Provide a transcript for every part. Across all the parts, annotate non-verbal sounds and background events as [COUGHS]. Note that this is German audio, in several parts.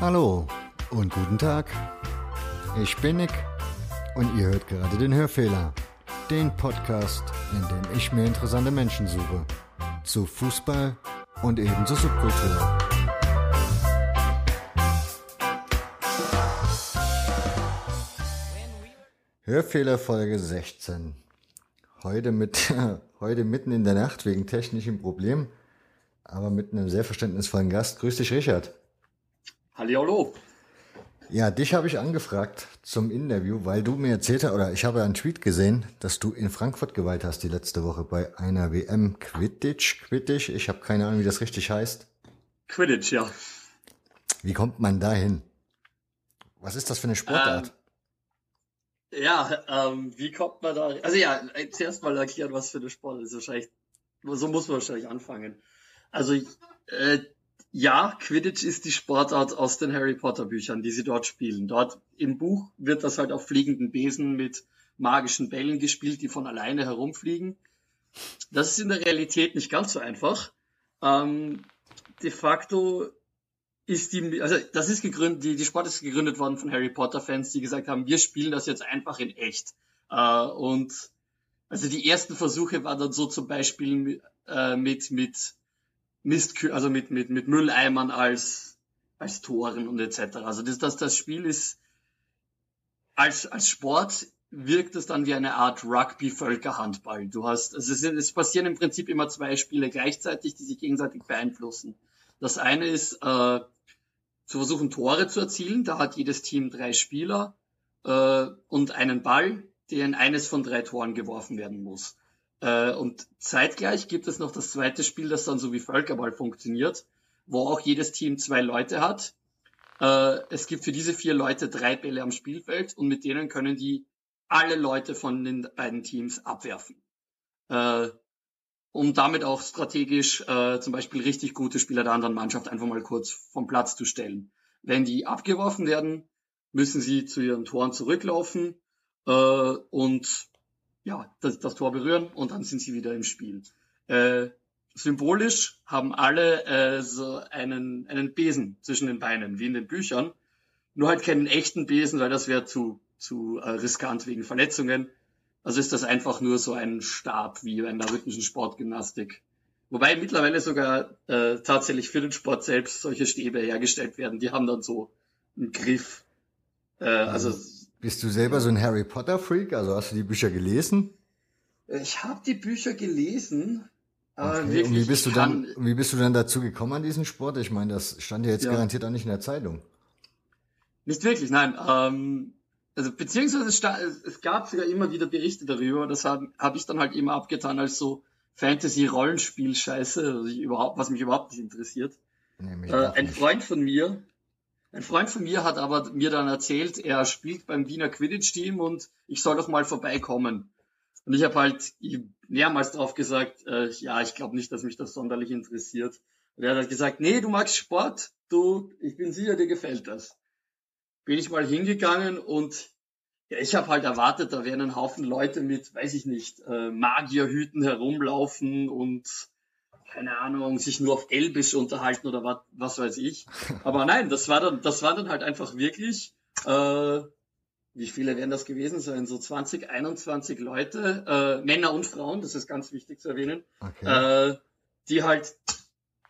Hallo und guten Tag. Ich bin Nick und ihr hört gerade den Hörfehler, den Podcast, in dem ich mir interessante Menschen suche. Zu Fußball und eben zur Subkultur. Hörfehler Folge 16. Heute mit, [LAUGHS] heute mitten in der Nacht wegen technischem Problem, aber mit einem sehr verständnisvollen Gast. Grüß dich, Richard. Hallihallo. Ja, dich habe ich angefragt zum Interview, weil du mir erzählt hast, oder ich habe einen Tweet gesehen, dass du in Frankfurt geweiht hast die letzte Woche bei einer WM Quidditch. Quidditch, ich habe keine Ahnung, wie das richtig heißt. Quidditch, ja. Wie kommt man da hin? Was ist das für eine Sportart? Ähm, ja, ähm, wie kommt man da? Also ja, zuerst mal erklären, was für eine Sport ist. Wahrscheinlich, so muss man wahrscheinlich anfangen. Also äh, ja, Quidditch ist die Sportart aus den Harry Potter Büchern, die sie dort spielen. Dort im Buch wird das halt auf fliegenden Besen mit magischen Bällen gespielt, die von alleine herumfliegen. Das ist in der Realität nicht ganz so einfach. Ähm, de facto ist die, also das ist gegründet, die, die Sport ist gegründet worden von Harry Potter Fans, die gesagt haben, wir spielen das jetzt einfach in echt. Äh, und also die ersten Versuche waren dann so zum Beispiel äh, mit mit Mist, also mit mit mit Mülleimern als als Toren und etc. Also das das das Spiel ist als als Sport wirkt es dann wie eine Art Rugby-Völkerhandball. Du hast, also es, es passieren im Prinzip immer zwei Spiele gleichzeitig, die sich gegenseitig beeinflussen. Das eine ist äh, zu versuchen, Tore zu erzielen. Da hat jedes Team drei Spieler äh, und einen Ball, der in eines von drei Toren geworfen werden muss. Äh, und zeitgleich gibt es noch das zweite Spiel, das dann so wie Völkerball funktioniert, wo auch jedes Team zwei Leute hat. Äh, es gibt für diese vier Leute drei Bälle am Spielfeld und mit denen können die alle Leute von den beiden Teams abwerfen. Äh, um damit auch strategisch äh, zum Beispiel richtig gute Spieler der anderen Mannschaft einfach mal kurz vom Platz zu stellen. Wenn die abgeworfen werden, müssen sie zu ihren Toren zurücklaufen äh, und ja, das, das Tor berühren und dann sind sie wieder im Spiel. Äh, symbolisch haben alle äh, so einen, einen Besen zwischen den Beinen, wie in den Büchern. Nur halt keinen echten Besen, weil das wäre zu, zu äh, riskant wegen Verletzungen. Also ist das einfach nur so ein Stab wie in der rhythmischen Sportgymnastik. Wobei mittlerweile sogar äh, tatsächlich für den Sport selbst solche Stäbe hergestellt werden. Die haben dann so einen Griff. Äh, also, also bist du selber so ein Harry Potter Freak? Also hast du die Bücher gelesen? Ich habe die Bücher gelesen. Okay. Wirklich, und wie bist du dann, wie bist du dann dazu gekommen an diesen Sport? Ich meine, das stand ja jetzt ja. garantiert auch nicht in der Zeitung. Nicht wirklich, nein. Ähm, also beziehungsweise es, es gab sogar immer wieder Berichte darüber. Das habe hab ich dann halt immer abgetan als so Fantasy-Rollenspiel-Scheiße, also was mich überhaupt nicht interessiert. Nee, äh, ein nicht. Freund von mir, ein Freund von mir hat aber mir dann erzählt, er spielt beim Wiener Quidditch-Team und ich soll doch mal vorbeikommen. Und ich habe halt mehrmals drauf gesagt, äh, ja, ich glaube nicht, dass mich das sonderlich interessiert. Und er hat halt gesagt, nee, du magst Sport, du, ich bin sicher, dir gefällt das bin ich mal hingegangen und ja, ich habe halt erwartet, da werden ein Haufen Leute mit, weiß ich nicht, äh, Magierhüten herumlaufen und keine Ahnung, sich nur auf Elbisch unterhalten oder was, was weiß ich. [LAUGHS] Aber nein, das war dann, das waren dann halt einfach wirklich, äh, wie viele werden das gewesen sein? So 20, 21 Leute, äh, Männer und Frauen, das ist ganz wichtig zu erwähnen, okay. äh, die halt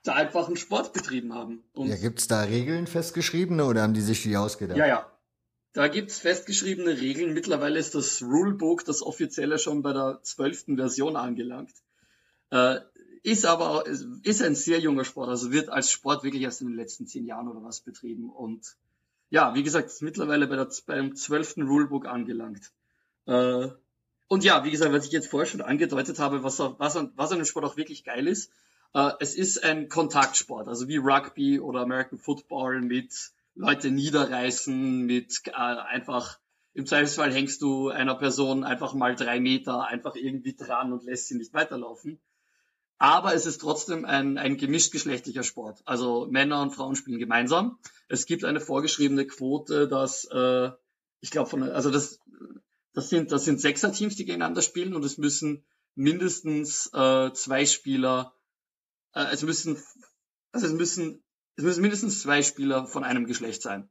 da einfach einen Sport betrieben haben. Und ja, gibt's da Regeln festgeschriebene oder haben die sich die ausgedacht? Ja, ja. Da gibt's festgeschriebene Regeln. Mittlerweile ist das Rulebook, das offizielle, schon bei der zwölften Version angelangt. Äh, ist aber ist ein sehr junger Sport, also wird als Sport wirklich erst in den letzten zehn Jahren oder was betrieben. Und ja, wie gesagt, ist mittlerweile bei der, beim zwölften Rulebook angelangt. Äh, und ja, wie gesagt, was ich jetzt vorher schon angedeutet habe, was, was, was an dem Sport auch wirklich geil ist, äh, es ist ein Kontaktsport, also wie Rugby oder American Football mit Leute niederreißen, mit äh, einfach im Zweifelsfall hängst du einer Person einfach mal drei Meter einfach irgendwie dran und lässt sie nicht weiterlaufen. Aber es ist trotzdem ein, ein gemischtgeschlechtlicher Sport. Also Männer und Frauen spielen gemeinsam. Es gibt eine vorgeschriebene Quote, dass äh, ich glaube von also das das sind das sind Sechser-Teams, die gegeneinander spielen und es müssen mindestens äh, zwei Spieler äh, es müssen, also es müssen es müssen mindestens zwei Spieler von einem Geschlecht sein.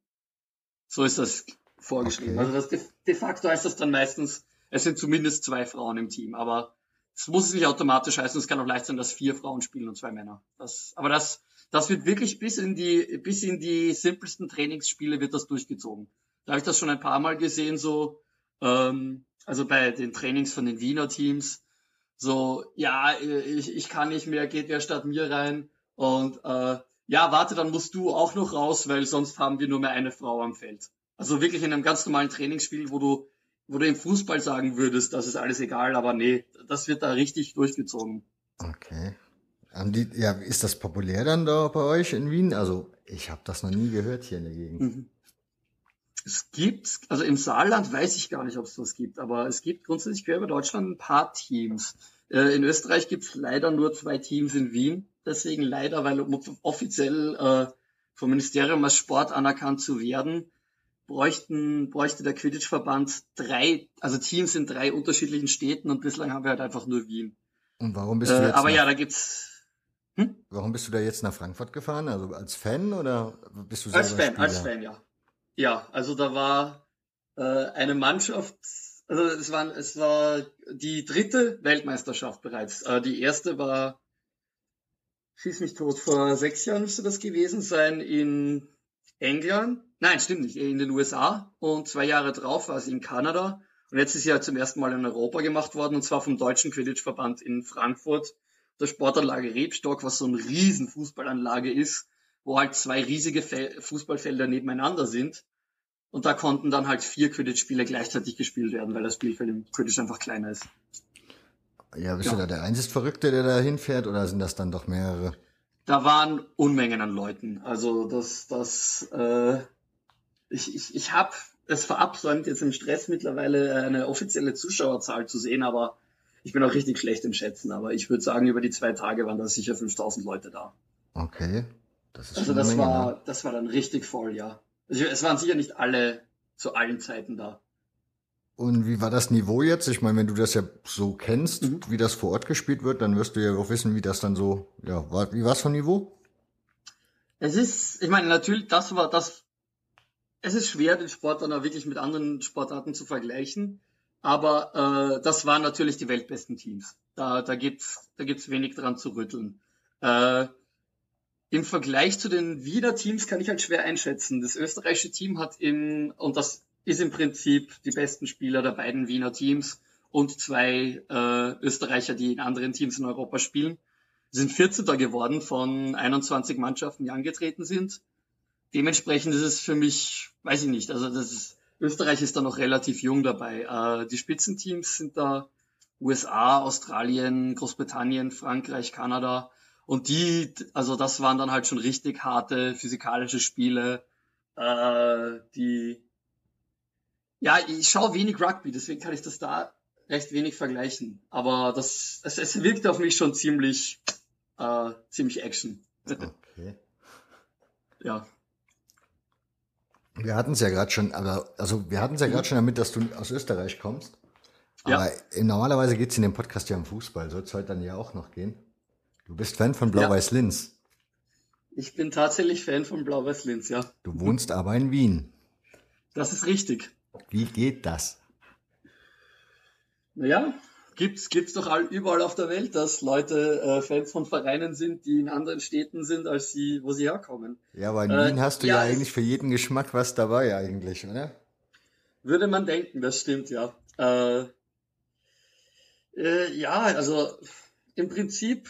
So ist das vorgeschrieben. Okay. Also das de, de facto heißt das dann meistens, es sind zumindest zwei Frauen im Team, aber es muss nicht automatisch heißen, es kann auch leicht sein, dass vier Frauen spielen und zwei Männer. Das, aber das, das wird wirklich bis in die, bis in die simpelsten Trainingsspiele wird das durchgezogen. Da habe ich das schon ein paar Mal gesehen, so, ähm, also bei den Trainings von den Wiener Teams, so, ja, ich, ich kann nicht mehr, geht wer statt mir rein und äh, ja, warte, dann musst du auch noch raus, weil sonst haben wir nur mehr eine Frau am Feld. Also wirklich in einem ganz normalen Trainingsspiel, wo du, wo du im Fußball sagen würdest, das ist alles egal, aber nee, das wird da richtig durchgezogen. Okay. Die, ja, ist das populär dann da bei euch in Wien? Also ich habe das noch nie gehört hier in der Gegend. Mhm. Es gibt, also im Saarland weiß ich gar nicht, ob es das gibt, aber es gibt grundsätzlich quer über Deutschland ein paar Teams. Äh, in Österreich gibt es leider nur zwei Teams in Wien deswegen leider, weil offiziell äh, vom Ministerium als Sport anerkannt zu werden, bräuchten, bräuchte der Quidditch-Verband drei, also Teams in drei unterschiedlichen Städten und bislang haben wir halt einfach nur Wien. Und warum bist du äh, jetzt? Äh, aber nach, ja, da gibt's. Hm? Warum bist du da jetzt nach Frankfurt gefahren? Also als Fan oder bist du selber Als Fan, Spieler? als Fan, ja. Ja, also da war äh, eine Mannschaft, also es war, es war die dritte Weltmeisterschaft bereits. Äh, die erste war schieß mich tot, vor sechs Jahren müsste das gewesen sein in England. Nein, stimmt nicht, in den USA. Und zwei Jahre drauf war sie in Kanada. Und jetzt ist sie ja zum ersten Mal in Europa gemacht worden, und zwar vom Deutschen Quidditch-Verband in Frankfurt. Der Sportanlage Rebstock, was so eine riesen Fußballanlage ist, wo halt zwei riesige Fußballfelder nebeneinander sind. Und da konnten dann halt vier Quidditch-Spiele gleichzeitig gespielt werden, weil das Spielfeld im Quidditch einfach kleiner ist. Ja, bist ja. du da der einzige Verrückte, der da hinfährt, oder sind das dann doch mehrere? Da waren Unmengen an Leuten. Also das, das, äh, ich, ich, ich habe es verabsäumt, jetzt im Stress mittlerweile eine offizielle Zuschauerzahl zu sehen, aber ich bin auch richtig schlecht im Schätzen. Aber ich würde sagen, über die zwei Tage waren da sicher 5000 Leute da. Okay. Das ist also das Menge, war, ne? das war dann richtig voll, ja. Also es waren sicher nicht alle zu allen Zeiten da. Und wie war das Niveau jetzt? Ich meine, wenn du das ja so kennst, mhm. wie das vor Ort gespielt wird, dann wirst du ja auch wissen, wie das dann so, ja, war, wie war es vom Niveau? Es ist, ich meine, natürlich, das war das, es ist schwer, den Sport dann auch wirklich mit anderen Sportarten zu vergleichen, aber äh, das waren natürlich die weltbesten Teams. Da, da gibt's, da gibt's wenig dran zu rütteln. Äh, Im Vergleich zu den Wiener Teams kann ich halt schwer einschätzen. Das österreichische Team hat im, und das ist im Prinzip die besten Spieler der beiden Wiener Teams und zwei äh, Österreicher, die in anderen Teams in Europa spielen. Sind 14. geworden von 21 Mannschaften, die angetreten sind. Dementsprechend ist es für mich, weiß ich nicht, also das ist, Österreich ist da noch relativ jung dabei. Äh, die Spitzenteams sind da USA, Australien, Großbritannien, Frankreich, Kanada. Und die, also das waren dann halt schon richtig harte physikalische Spiele, äh, die ja, ich schaue wenig Rugby, deswegen kann ich das da recht wenig vergleichen. Aber das, es, es wirkt auf mich schon ziemlich, äh, ziemlich Action. Okay. ja. Wir hatten es ja gerade schon, aber also wir hatten es ja gerade schon damit, dass du aus Österreich kommst. Aber ja. normalerweise geht es in dem Podcast ja um Fußball, soll es heute dann ja auch noch gehen. Du bist Fan von Blau-Weiß-Linz. Ich bin tatsächlich Fan von Blau-Weiß-Linz, ja. Du wohnst aber in Wien. Das ist richtig. Wie geht das? Naja, gibt's gibt's doch all, überall auf der Welt, dass Leute äh, Fans von Vereinen sind, die in anderen Städten sind, als sie, wo sie herkommen. Ja, aber in äh, Wien hast du ja, ja eigentlich für jeden Geschmack was dabei eigentlich, oder? Würde man denken, das stimmt, ja. Äh, äh, ja, also im Prinzip,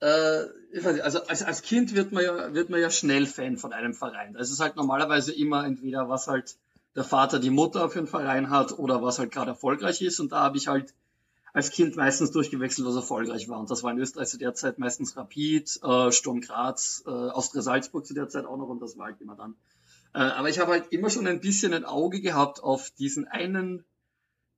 äh, nicht, also als, als Kind wird man ja wird man ja schnell Fan von einem Verein. Das ist halt normalerweise immer entweder was halt der Vater die Mutter für einen Verein hat oder was halt gerade erfolgreich ist. Und da habe ich halt als Kind meistens durchgewechselt, was erfolgreich war. Und das war in Österreich zu der Zeit meistens Rapid, äh, Sturm Graz, äh, Austria Salzburg zu der Zeit auch noch und das war halt immer dann. Äh, aber ich habe halt immer schon ein bisschen ein Auge gehabt auf diesen einen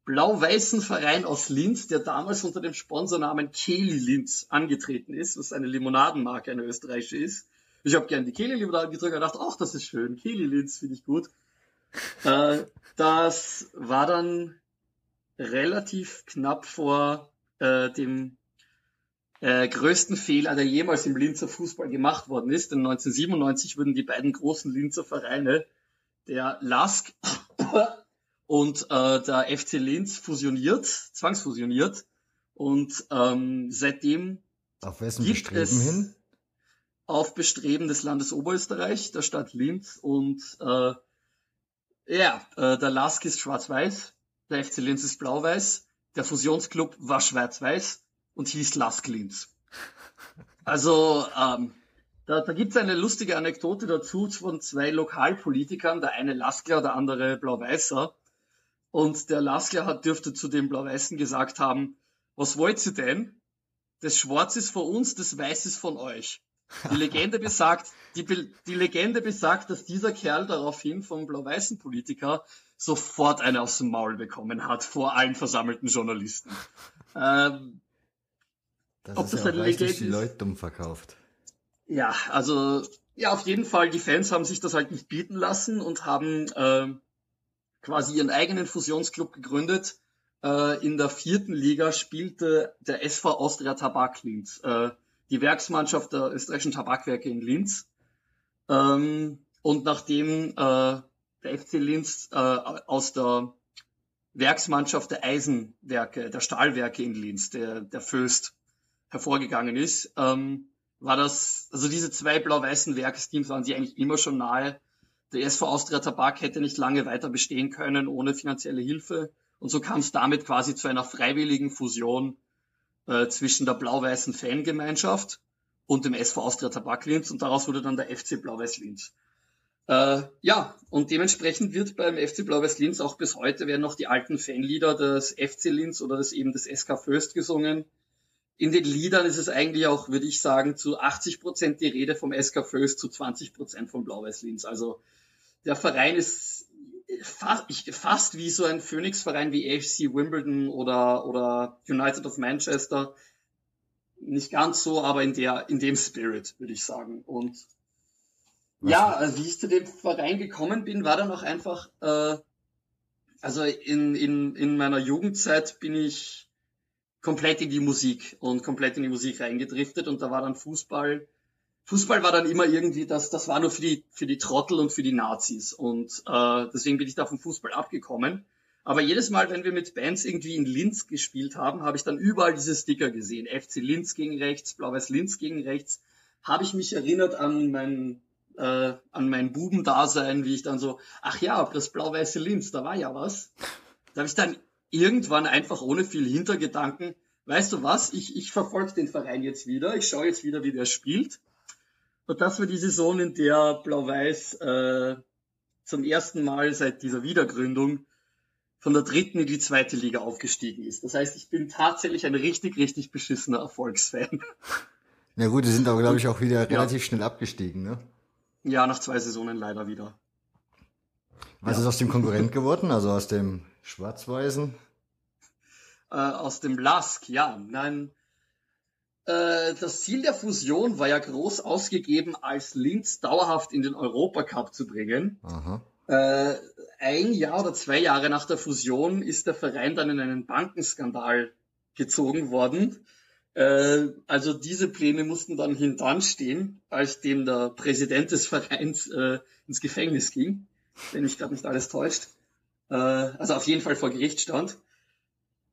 blau-weißen Verein aus Linz, der damals unter dem Sponsornamen Keli Linz angetreten ist, was eine Limonadenmarke, eine österreichische ist. Ich habe gern die Keli Limonade getrunken und dachte, ach, das ist schön, Keli Linz finde ich gut. Äh, das war dann relativ knapp vor äh, dem äh, größten Fehler, der jemals im Linzer Fußball gemacht worden ist. Denn 1997 wurden die beiden großen Linzer Vereine, der LASK [COUGHS] und äh, der FC Linz, fusioniert, zwangsfusioniert. Und ähm, seitdem auf wessen Bestreben hin? Auf Bestreben des Landes Oberösterreich, der Stadt Linz und äh, ja, äh, der LASK ist schwarz-weiß, der FC Linz ist blau-weiß, der Fusionsclub war schwarz-weiß und hieß Lask Linz. Also ähm, da, da gibt es eine lustige Anekdote dazu von zwei Lokalpolitikern, der eine Laskler, der andere Blau-Weißer. Und der Laskler hat, dürfte zu dem Blau-Weißen gesagt haben, was wollt ihr denn? Das Schwarz ist von uns, das Weiß ist von euch. Die Legende besagt, die, die Legende besagt, dass dieser Kerl daraufhin vom blau-weißen Politiker sofort eine aus dem Maul bekommen hat vor allen versammelten Journalisten. [LAUGHS] Ähm, das ob ist das ja eine Legende die Leute dumm verkauft. Ja, also ja, auf jeden Fall. Die Fans haben sich das halt nicht bieten lassen und haben äh, quasi ihren eigenen Fusionsclub gegründet. Äh, in der vierten Liga spielte der SV Austria Tabak Linz, äh, die Werksmannschaft der österreichischen Tabakwerke in Linz. Ähm, und nachdem äh, der FC Linz äh, aus der Werksmannschaft der Eisenwerke, der Stahlwerke in Linz, der, der Föst, hervorgegangen ist, ähm, war das, also diese zwei blau-weißen Werksteams waren sie eigentlich immer schon nahe. Der SV Austria Tabak hätte nicht lange weiter bestehen können ohne finanzielle Hilfe. Und so kam es damit quasi zu einer freiwilligen Fusion äh, zwischen der blau-weißen Fangemeinschaft und dem SV Austria Tabak Linz und daraus wurde dann der FC Blau-Weiß Linz. Äh, ja, und dementsprechend wird beim FC Blau-Weiß Linz auch bis heute werden noch die alten Fanlieder des FC Linz oder des eben des SK Föst gesungen. In den Liedern ist es eigentlich auch, würde ich sagen, zu 80 Prozent die Rede vom SK Föst, zu 20 Prozent vom Blau-Weiß Linz. Also der Verein ist fast, wie so ein Phoenix-Verein wie AFC Wimbledon oder, oder United of Manchester. Nicht ganz so, aber in der, in dem Spirit, würde ich sagen. Und ja, also wie ich zu dem Verein gekommen bin, war dann auch einfach, äh, also in, in, in meiner Jugendzeit bin ich komplett in die Musik und komplett in die Musik reingedriftet und da war dann Fußball. Fußball war dann immer irgendwie, das, das war nur für die, für die Trottel und für die Nazis und äh, deswegen bin ich da vom Fußball abgekommen. Aber jedes Mal, wenn wir mit Bands irgendwie in Linz gespielt haben, habe ich dann überall diese Sticker gesehen. FC Linz gegen rechts, Blau-Weiß Linz gegen rechts. Habe ich mich erinnert an mein äh, an mein Bubendasein, wie ich dann so, ach ja, das blau-weiße Linz, da war ja was. Da habe ich dann irgendwann einfach ohne viel Hintergedanken, weißt du was, ich, ich verfolge den Verein jetzt wieder, ich schaue jetzt wieder, wie der spielt. Und das war die Saison, in der Blau-Weiß äh, zum ersten Mal seit dieser Wiedergründung von der dritten in die zweite Liga aufgestiegen ist. Das heißt, ich bin tatsächlich ein richtig, richtig beschissener Erfolgsfan. Na gut, die sind aber, glaube ich, auch wieder ja. relativ schnell abgestiegen, ne? Ja, nach zwei Saisonen leider wieder. Was ja. ist aus dem Konkurrent geworden, also aus dem Schwarz-Weißen? Äh, aus dem Lask, ja. Nein, äh, das Ziel der Fusion war ja groß ausgegeben, als Linz dauerhaft in den Europacup zu bringen. Aha. Äh, ein Jahr oder zwei Jahre nach der Fusion ist der Verein dann in einen Bankenskandal gezogen worden äh, also diese Pläne mussten dann hintanstehen, als dem der Präsident des Vereins äh, ins Gefängnis ging, wenn mich gerade nicht alles täuscht. Äh, also auf jeden Fall vor Gericht stand.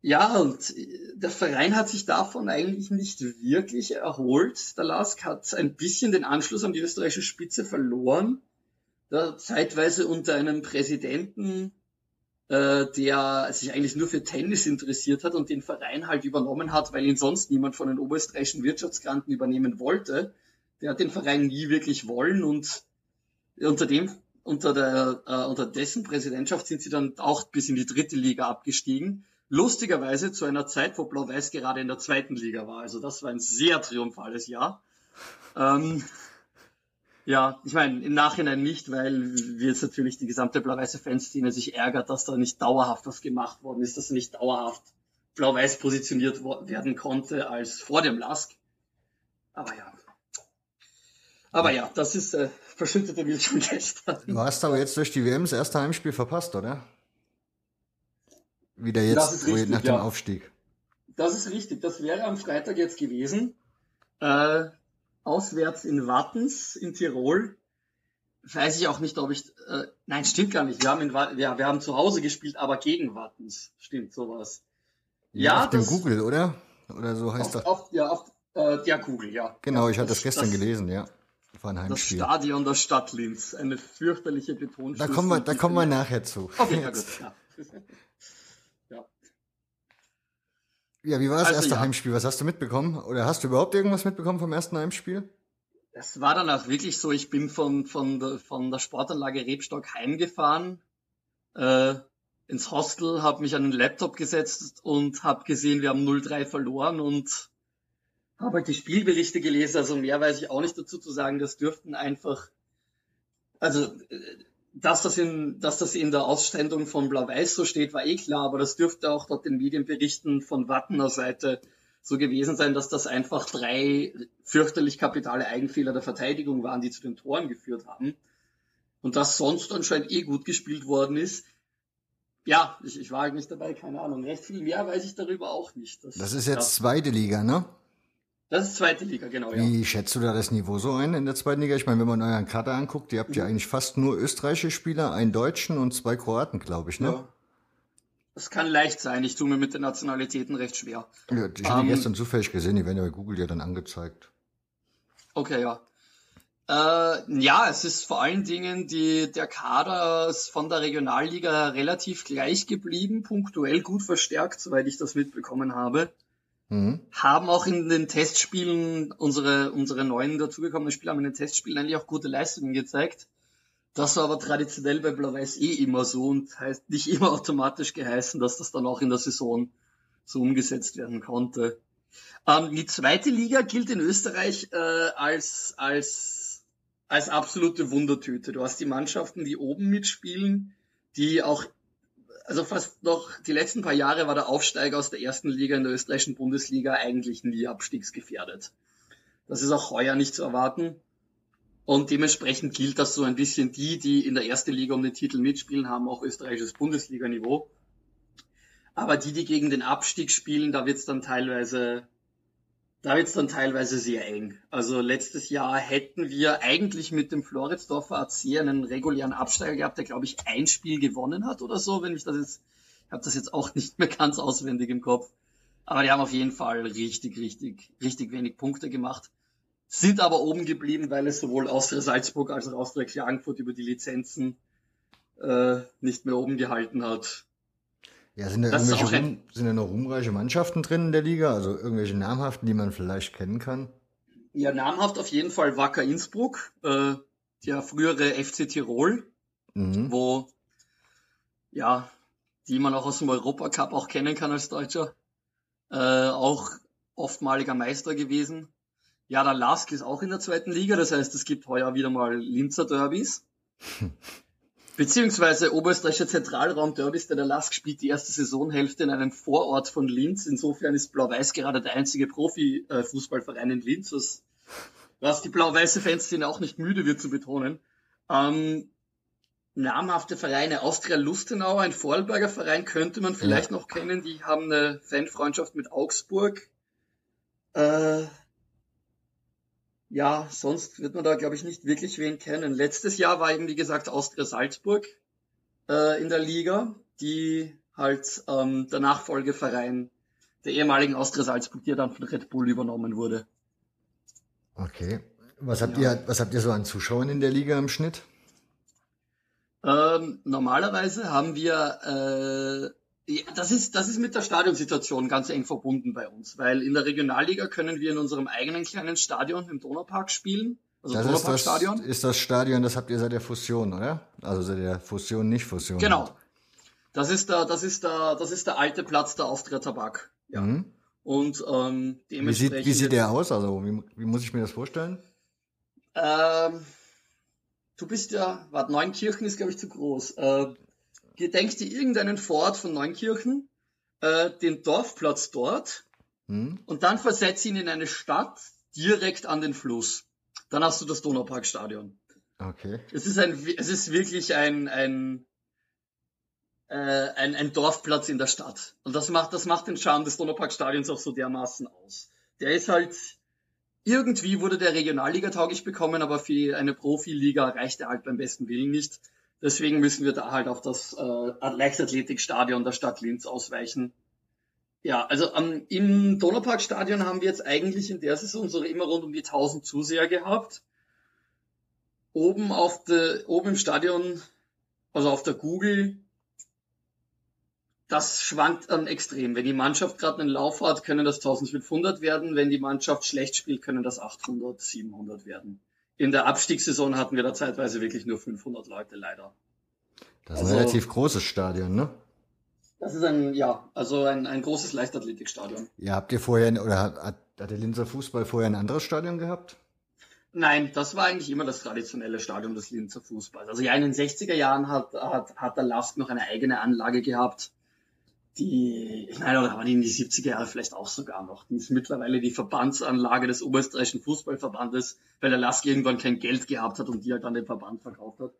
Ja, und der Verein hat sich davon eigentlich nicht wirklich erholt. Der Lask hat ein bisschen den Anschluss an die österreichische Spitze verloren, da zeitweise unter einem Präsidenten äh, der sich eigentlich nur für Tennis interessiert hat und den Verein halt übernommen hat, weil ihn sonst niemand von den oberösterreichischen Wirtschaftsgranten übernehmen wollte. Der hat den Verein nie wirklich wollen und unter dem unter der äh, unter dessen Präsidentschaft sind sie dann auch bis in die dritte Liga abgestiegen. Lustigerweise zu einer Zeit, wo Blau-Weiß gerade in der zweiten Liga war. Also das war ein sehr triumphales Jahr. Ähm, ja, ich meine, im Nachhinein nicht, weil jetzt natürlich die gesamte blau-weiße Fanszene sich ärgert, dass da nicht dauerhaft was gemacht worden ist, dass nicht dauerhaft blau-weiß positioniert werden konnte als vor dem Lask. Aber ja. Aber ja, das ist äh, verschüttete Milch von gestern. Du hast aber jetzt durch die WM das erste Heimspiel verpasst, oder? Wieder jetzt, richtig, nach dem ja. Aufstieg. das ist richtig. Das wäre am Freitag jetzt gewesen. Äh, auswärts in Wattens in Tirol. Weiß ich auch nicht, ob ich. Äh, nein, stimmt gar nicht. Wir haben, in, ja, wir haben zu Hause gespielt, aber gegen Wattens. Stimmt, sowas. Ja, ja auf dem Google, oder? Oder so heißt auf, das. Auf, ja, auf äh, der Google, ja. Genau, ich hatte das, das gestern das, gelesen, ja. War ein Heimspiel. Das Stadion der Stadt Linz. Eine fürchterliche Betonschule. Da kommen wir, da kommen wir nachher zu. Okay, ja, [LAUGHS] gut, ja. Ja, wie war das also, erste ja. Heimspiel? Was hast du mitbekommen? Oder hast du überhaupt irgendwas mitbekommen vom ersten Heimspiel? Das war dann auch wirklich so, ich bin von, von, der, von der Sportanlage Rebstock heimgefahren, äh, ins Hostel, habe mich an den Laptop gesetzt und habe gesehen, wir haben 0-3 verloren und habe halt die Spielberichte gelesen, also mehr weiß ich auch nicht dazu zu sagen, das dürften einfach, also dass das in, dass das in der Ausstellung von Blau-Weiß so steht, war eh klar, aber das dürfte auch dort den Medienberichten von Wattener Seite so gewesen sein, dass das einfach drei fürchterlich kapitale Eigenfehler der Verteidigung waren, die zu den Toren geführt haben. Und dass sonst anscheinend eh gut gespielt worden ist. Ja, ich, ich war halt nicht dabei, keine Ahnung. Recht viel mehr weiß ich darüber auch nicht. Das, das ist jetzt ja. zweite Liga, ne? Das ist zweite Liga, genau. Wie ja. schätzt du da das Niveau so ein in der zweiten Liga? Ich meine, wenn man euren Kader anguckt, ihr habt mhm. ja eigentlich fast nur österreichische Spieler, einen Deutschen und zwei Kroaten, glaube ich, ne? Ja. Das kann leicht sein. Ich tue mir mit den Nationalitäten recht schwer. Ja, ich habe um, die gestern zufällig gesehen, die werden ja bei Google ja dann angezeigt. Okay, ja. Äh, ja, es ist vor allen Dingen die, der Kader von der Regionalliga relativ gleich geblieben, punktuell gut verstärkt, soweit ich das mitbekommen habe. Mhm. Haben auch in den Testspielen unsere, unsere neuen dazugekommenen Spieler haben in den Testspielen eigentlich auch gute Leistungen gezeigt. Das war aber traditionell bei Blau-Weiß eh immer so und heißt nicht [LAUGHS] immer automatisch geheißen, dass das dann auch in der Saison so umgesetzt werden konnte. Ähm, die zweite Liga gilt in Österreich äh, als, als, als absolute Wundertüte. Du hast die Mannschaften, die oben mitspielen, die auch, also fast noch die letzten paar Jahre war der Aufsteiger aus der ersten Liga in der österreichischen Bundesliga eigentlich nie abstiegsgefährdet. Das ist auch heuer nicht zu erwarten. Und dementsprechend gilt das so ein bisschen die, die in der ersten Liga um den Titel mitspielen, haben auch österreichisches Bundesliga-Niveau. Aber die, die gegen den Abstieg spielen, da wird's dann teilweise, da wird's dann teilweise sehr eng. Also letztes Jahr hätten wir eigentlich mit dem Floridsdorfer AC einen regulären Absteiger gehabt, der glaube ich ein Spiel gewonnen hat oder so, wenn ich das jetzt, ich habe das jetzt auch nicht mehr ganz auswendig im Kopf. Aber die haben auf jeden Fall richtig, richtig, richtig wenig Punkte gemacht sind aber oben geblieben, weil es sowohl Austria Salzburg als auch Austria Klagenfurt über die Lizenzen äh, nicht mehr oben gehalten hat. Ja, sind da, irgendwelche rum, sind da noch ruhmreiche Mannschaften drin in der Liga? Also irgendwelche namhaften, die man vielleicht kennen kann? Ja, namhaft auf jeden Fall Wacker Innsbruck, äh, der frühere FC Tirol, mhm. wo, ja, die man auch aus dem Europacup auch kennen kann als Deutscher, äh, auch oftmaliger Meister gewesen. Ja, der Lask ist auch in der zweiten Liga, das heißt, es gibt heuer wieder mal Linzer Derbys. [LAUGHS] Beziehungsweise Oberösterreichischer Zentralraum-Derbys, denn der Lask spielt die erste Saisonhälfte in einem Vorort von Linz. Insofern ist Blau-Weiß gerade der einzige Profi-Fußballverein in Linz, was, was die blau-weiße Fanszene auch nicht müde wird zu betonen. Ähm, namhafte Vereine, Austria Lustenau, ein Vorarlberger Verein, könnte man vielleicht ja. noch kennen. Die haben eine Fanfreundschaft mit Augsburg. Äh, ja, sonst wird man da, glaube ich, nicht wirklich wen kennen. Letztes Jahr war eben, wie gesagt, Austria Salzburg äh, in der Liga, die halt ähm, der Nachfolgeverein der ehemaligen Austria Salzburg, die ja dann von Red Bull übernommen wurde. Okay. Was habt ja. ihr, was habt ihr so an Zuschauern in der Liga im Schnitt? Ähm, normalerweise haben wir äh, das ist, das ist mit der Stadionsituation ganz eng verbunden bei uns, weil in der Regionalliga können wir in unserem eigenen kleinen Stadion im Donaupark spielen. Also das. Ist das, ist das Stadion, das habt ihr seit der Fusion, oder? Also seit der Fusion, nicht Fusion. Genau. Das ist der, das ist der, das ist der alte Platz der Austria Tabak. Ja. Mhm. Und ähm, dementsprechend. Wie sieht, wie sieht der aus? Also wie, wie muss ich mir das vorstellen? Ähm, du bist ja, warte, Neunkirchen ist glaube ich zu groß. Äh, gedenkt dir irgendeinen Vorort von Neunkirchen, äh, den Dorfplatz dort hm? und dann versetz ihn in eine Stadt direkt an den Fluss. Dann hast du das Donauparkstadion. Okay. Es ist ein, es ist wirklich ein, ein, äh, ein, ein Dorfplatz in der Stadt. Und das macht, das macht den Charme des Donauparkstadions auch so dermaßen aus. Der ist halt, irgendwie wurde der Regionalliga tauglich bekommen, aber für eine Profiliga reicht er halt beim besten Willen nicht. Deswegen müssen wir da halt auf das äh, Leichtathletikstadion der Stadt Linz ausweichen. Ja, also ähm, im Donauparkstadion haben wir jetzt eigentlich in der Saison so immer rund um die 1000 Zuseher gehabt. Oben auf der, oben im Stadion, also auf der Google, das schwankt dann extrem. Wenn die Mannschaft gerade einen Lauf hat, können das 1500 werden. Wenn die Mannschaft schlecht spielt, können das 800, 700 werden. In der Abstiegssaison hatten wir da zeitweise wirklich nur 500 Leute, leider. Das ist also, ein relativ großes Stadion, ne? Das ist ein, ja, also ein, ein großes Leichtathletikstadion. Ja, habt ihr vorher, oder hat, hat, hat der Linzer Fußball vorher ein anderes Stadion gehabt? Nein, das war eigentlich immer das traditionelle Stadion des Linzer Fußballs. Also ja, in den 60er Jahren hat, hat, hat der Lask noch eine eigene Anlage gehabt die, ich meine, oder aber die in die 70er Jahre vielleicht auch sogar noch. Die ist mittlerweile die Verbandsanlage des Oberösterreichischen Fußballverbandes, weil der Lask irgendwann kein Geld gehabt hat und die halt an den Verband verkauft hat.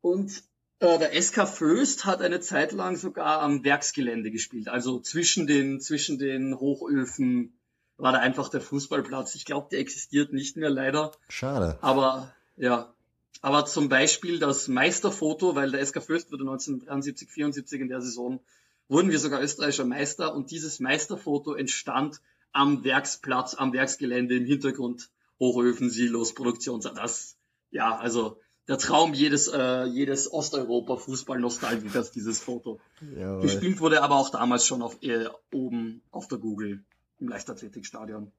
Und äh, der SK Föst hat eine Zeit lang sogar am Werksgelände gespielt, also zwischen den, zwischen den Hochöfen war da einfach der Fußballplatz. Ich glaube, der existiert nicht mehr leider. Schade. Aber ja, aber zum Beispiel das Meisterfoto, weil der SK Föst wurde 1973, 74 in der Saison wurden wir sogar österreichischer Meister und dieses Meisterfoto entstand am Werksplatz, am Werksgelände im Hintergrund Hochöfen, Silos, Produktionsanlagen. Das, ja, also der Traum jedes, äh, jedes Osteuropa-Fußball-Nostalgikers, dieses Foto. Jawohl. Gespielt wurde aber auch damals schon auf, äh, oben auf der Google im Leichtathletikstadion.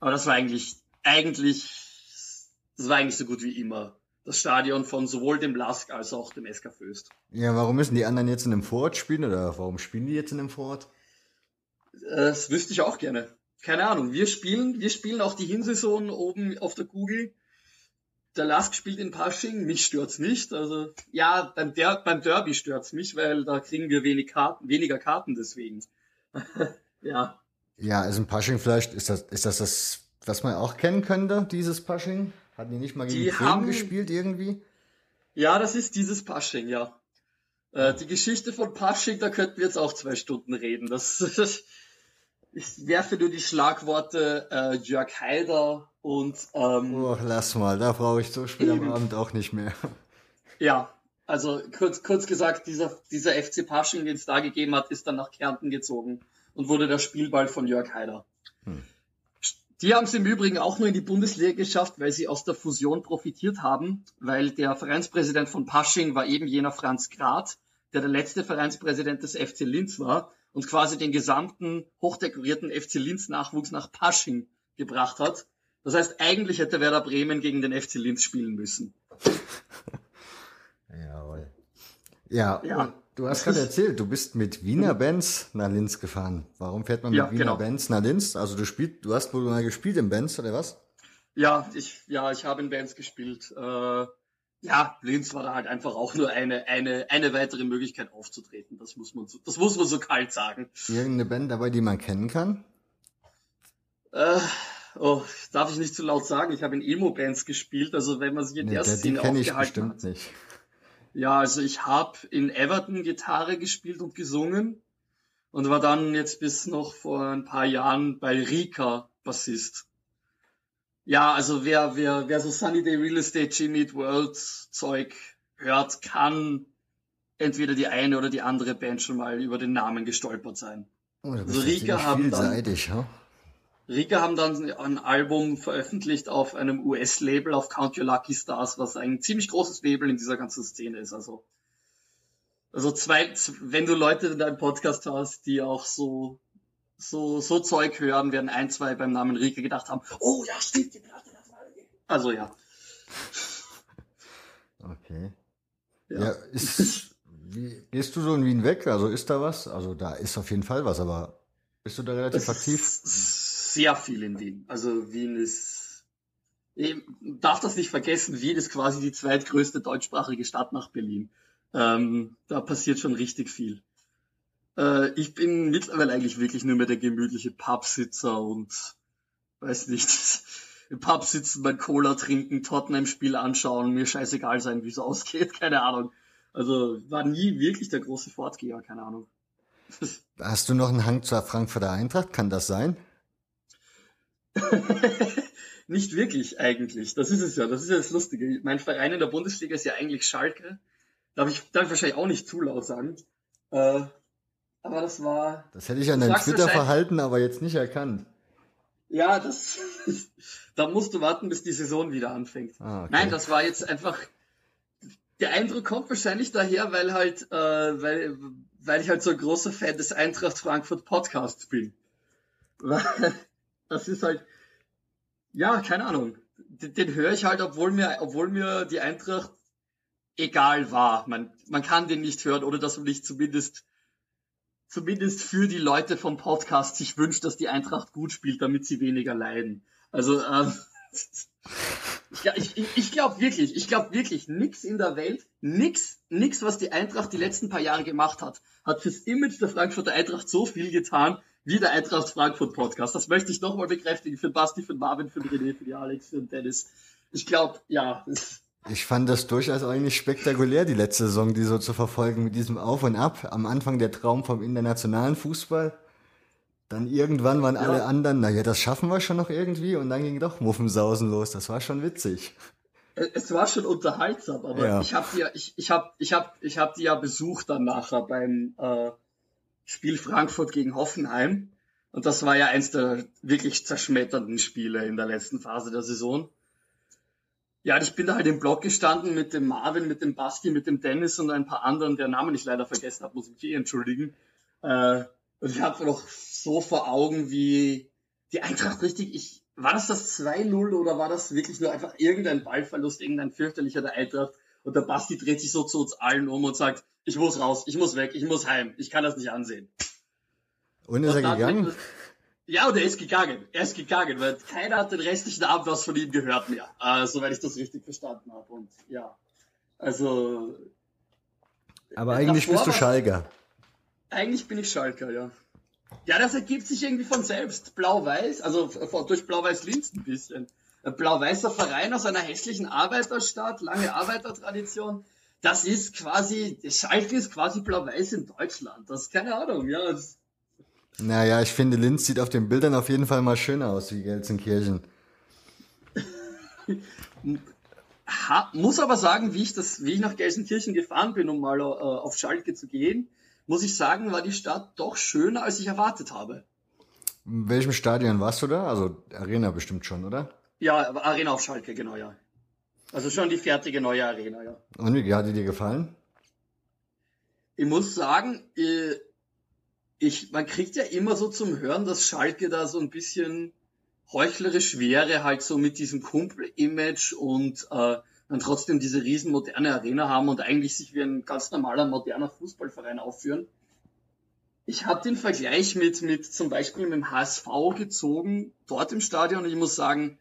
Aber das war eigentlich, eigentlich, das war eigentlich so gut wie immer das Stadion von sowohl dem Lask als auch dem SK Föst. Ja, warum müssen die anderen jetzt in einem Vorort spielen oder warum spielen die jetzt in einem Vorort? Das wüsste ich auch gerne. Keine Ahnung. Wir spielen, wir spielen auch die Hinsaison oben auf der Kugel. Der Lask spielt in Pasching, mich stört's nicht. Also ja, beim, Der beim Derby stört's mich, weil da kriegen wir wenig Karten, weniger Karten deswegen. [LAUGHS] ja. Ja, also ein Pasching vielleicht ist das, ist das das, was man auch kennen könnte, dieses Pasching? Hatten die nicht mal gegen die Film haben, gespielt irgendwie? Ja, das ist dieses Pasching, ja. Äh, die Geschichte von Pasching, da könnten wir jetzt auch zwei Stunden reden. Das, das ich werfe nur die Schlagworte äh, Jörg Haider und ähm, Oh, lass mal, da brauche ich so spät am Abend auch nicht mehr. [LAUGHS] Ja, also kurz, kurz gesagt, dieser, dieser FC Pasching, den es da gegeben hat, ist dann nach Kärnten gezogen und wurde der Spielball von Jörg Haider. Hm. Die haben es im Übrigen auch nur in die Bundesliga geschafft, weil sie aus der Fusion profitiert haben, weil der Vereinspräsident von Pasching war eben jener Franz Grad, der der letzte Vereinspräsident des FC Linz war und quasi den gesamten hochdekorierten FC Linz Nachwuchs nach Pasching gebracht hat. Das heißt, eigentlich hätte Werder Bremen gegen den FC Linz spielen müssen. [LAUGHS] Jawohl. Ja, ja. Du hast gerade erzählt, du bist mit Wiener Benz nach Linz gefahren. Warum fährt man mit ja, Wiener genau. Benz nach Linz? Also du spielst, du hast wohl mal gespielt im Benz oder was? Ja, ich, ja, ich habe in Benz gespielt. Äh, ja, Linz war da halt einfach auch nur eine, eine, eine weitere Möglichkeit aufzutreten. Das muss man so, das muss man so kalt sagen. Irgendeine Band dabei, die man kennen kann? Äh, oh, darf ich nicht zu laut sagen. Ich habe in Emo-Bands gespielt, also wenn man sich in nee, der, Szene die aufgehalten ich bestimmt. Nicht. Ja, also ich habe in Everton Gitarre gespielt und gesungen und war dann jetzt bis noch vor ein paar Jahren bei Rika Bassist. Ja, also wer, wer, wer so Sunny Day Real Estate, Jimmy World Zeug hört, kann entweder die eine oder die andere Band schon mal über den Namen gestolpert sein. Oh, also Rika haben dann, ja? Rika haben dann ein Album veröffentlicht auf einem US-Label, auf Count Your Lucky Stars, was ein ziemlich großes Label in dieser ganzen Szene ist. Also, also zwei, wenn du Leute in deinem Podcast hast, die auch so, so, so Zeug hören, werden ein, zwei beim Namen Rika gedacht haben, oh ja, stimmt, also ja. Okay. Ja, ja ist, wie, gehst du so in Wien weg? Also ist da was? Also da ist auf jeden Fall was, aber bist du da relativ aktiv? Sehr viel in Wien. Also Wien ist, ich darf das nicht vergessen, Wien ist quasi die zweitgrößte deutschsprachige Stadt nach Berlin. Ähm, da passiert schon richtig viel. Äh, ich bin mittlerweile eigentlich wirklich nur mehr der gemütliche Pubsitzer und weiß nicht, [LAUGHS] im Pub sitzen, mein Cola trinken, Tottenham-Spiel anschauen, mir scheißegal sein, wie es ausgeht, [LAUGHS] keine Ahnung. Also war nie wirklich der große Fortgeher, keine Ahnung. [LAUGHS] Hast du noch einen Hang zur Frankfurter Eintracht? Kann das sein? [LAUGHS] Nicht wirklich eigentlich. Das ist es ja. Das ist ja das Lustige. Mein Verein in der Bundesliga ist ja eigentlich Schalke. Darf ich, darf ich wahrscheinlich auch nicht zu laut sagen. Äh, aber das war. Das hätte ich an deinem Twitter-Verhalten aber jetzt nicht erkannt. Ja, das. [LAUGHS] da musst du warten, bis die Saison wieder anfängt. Ah, okay. Nein, das war jetzt einfach. Der Eindruck kommt wahrscheinlich daher, weil halt, äh, weil, weil ich halt so ein großer Fan des Eintracht Frankfurt Podcasts bin. [LAUGHS] das ist halt, ja, keine Ahnung. Den, den höre ich halt, obwohl mir, obwohl mir die Eintracht egal war. Man, man kann den nicht hören, oder dass man nicht zumindest, zumindest für die Leute vom Podcast sich wünscht, dass die Eintracht gut spielt, damit sie weniger leiden. Also, ähm, [LAUGHS] ja, ich, ich, ich glaube wirklich, ich glaube wirklich, nix in der Welt, nix, nix, was die Eintracht die letzten paar Jahre gemacht hat, hat fürs Image der Frankfurter Eintracht so viel getan, wie der Eintracht Frankfurt Podcast. Das möchte ich nochmal bekräftigen für Basti, für Marvin, für René, für die Alex, für den Dennis. Ich glaube, ja. Ich fand das durchaus eigentlich spektakulär, die letzte Saison, die so zu verfolgen mit diesem Auf und Ab. Am Anfang der Traum vom internationalen Fußball. Dann irgendwann waren ja. alle anderen, naja, das schaffen wir schon noch irgendwie. Und dann ging doch Muffensausen los. Das war schon witzig. Es war schon unterhaltsam, aber ja. ich habe die, ich, ich hab, ich hab, ich hab die ja besucht dann nachher beim, äh, Spiel Frankfurt gegen Hoffenheim. Und das war ja eins der wirklich zerschmetternden Spiele in der letzten Phase der Saison. Ja, ich bin da halt im Block gestanden mit dem Marvin, mit dem Basti, mit dem Dennis und ein paar anderen, der Namen ich leider vergessen habe, muss ich mich eh entschuldigen. Äh, und ich habe noch so vor Augen, wie die Eintracht richtig, ich, war das das 2-0 oder war das wirklich nur einfach irgendein Ballverlust, irgendein fürchterlicher der Eintracht? Und der Basti dreht sich so zu uns allen um und sagt, ich muss raus, ich muss weg, ich muss heim, ich kann das nicht ansehen. Und ist und er gegangen? Ja, und er ist gegangen. Er ist gegangen, weil keiner hat den restlichen Abend was von ihm gehört mehr. Äh, soweit ich das richtig verstanden habe. Und ja, also. Aber eigentlich bist du Schalker. Eigentlich bin ich Schalker, ja. Ja, das ergibt sich irgendwie von selbst. Blau-Weiß, also durch Blau-Weiß-Linz ein bisschen. Blau-weißer Verein aus einer hässlichen Arbeiterstadt, lange Arbeitertradition das ist quasi, Schalke ist quasi blau-weiß in Deutschland. Das ist keine Ahnung, ja. Das naja, ich finde, Linz sieht auf den Bildern auf jeden Fall mal schöner aus wie Gelsenkirchen. ha, muss aber sagen, wie ich das, wie ich nach Gelsenkirchen gefahren bin, um mal äh, auf Schalke zu gehen, muss ich sagen, war die Stadt doch schöner, als ich erwartet habe. In welchem Stadion warst du da? Also Arena bestimmt schon, oder? Ja, Arena auf Schalke, genau, ja. Also schon die fertige neue Arena, ja. Und wie hat die dir gefallen? Ich muss sagen, äh, ich, man kriegt ja immer so zum Hören, dass Schalke da so ein bisschen heuchlerisch wäre, halt so mit diesem Kumpel-Image und äh, dann trotzdem diese riesen moderne Arena haben und eigentlich sich wie ein ganz normaler moderner Fußballverein aufführen. Ich habe den Vergleich mit, mit zum Beispiel mit dem HSV gezogen, dort im Stadion, und ich muss sagen,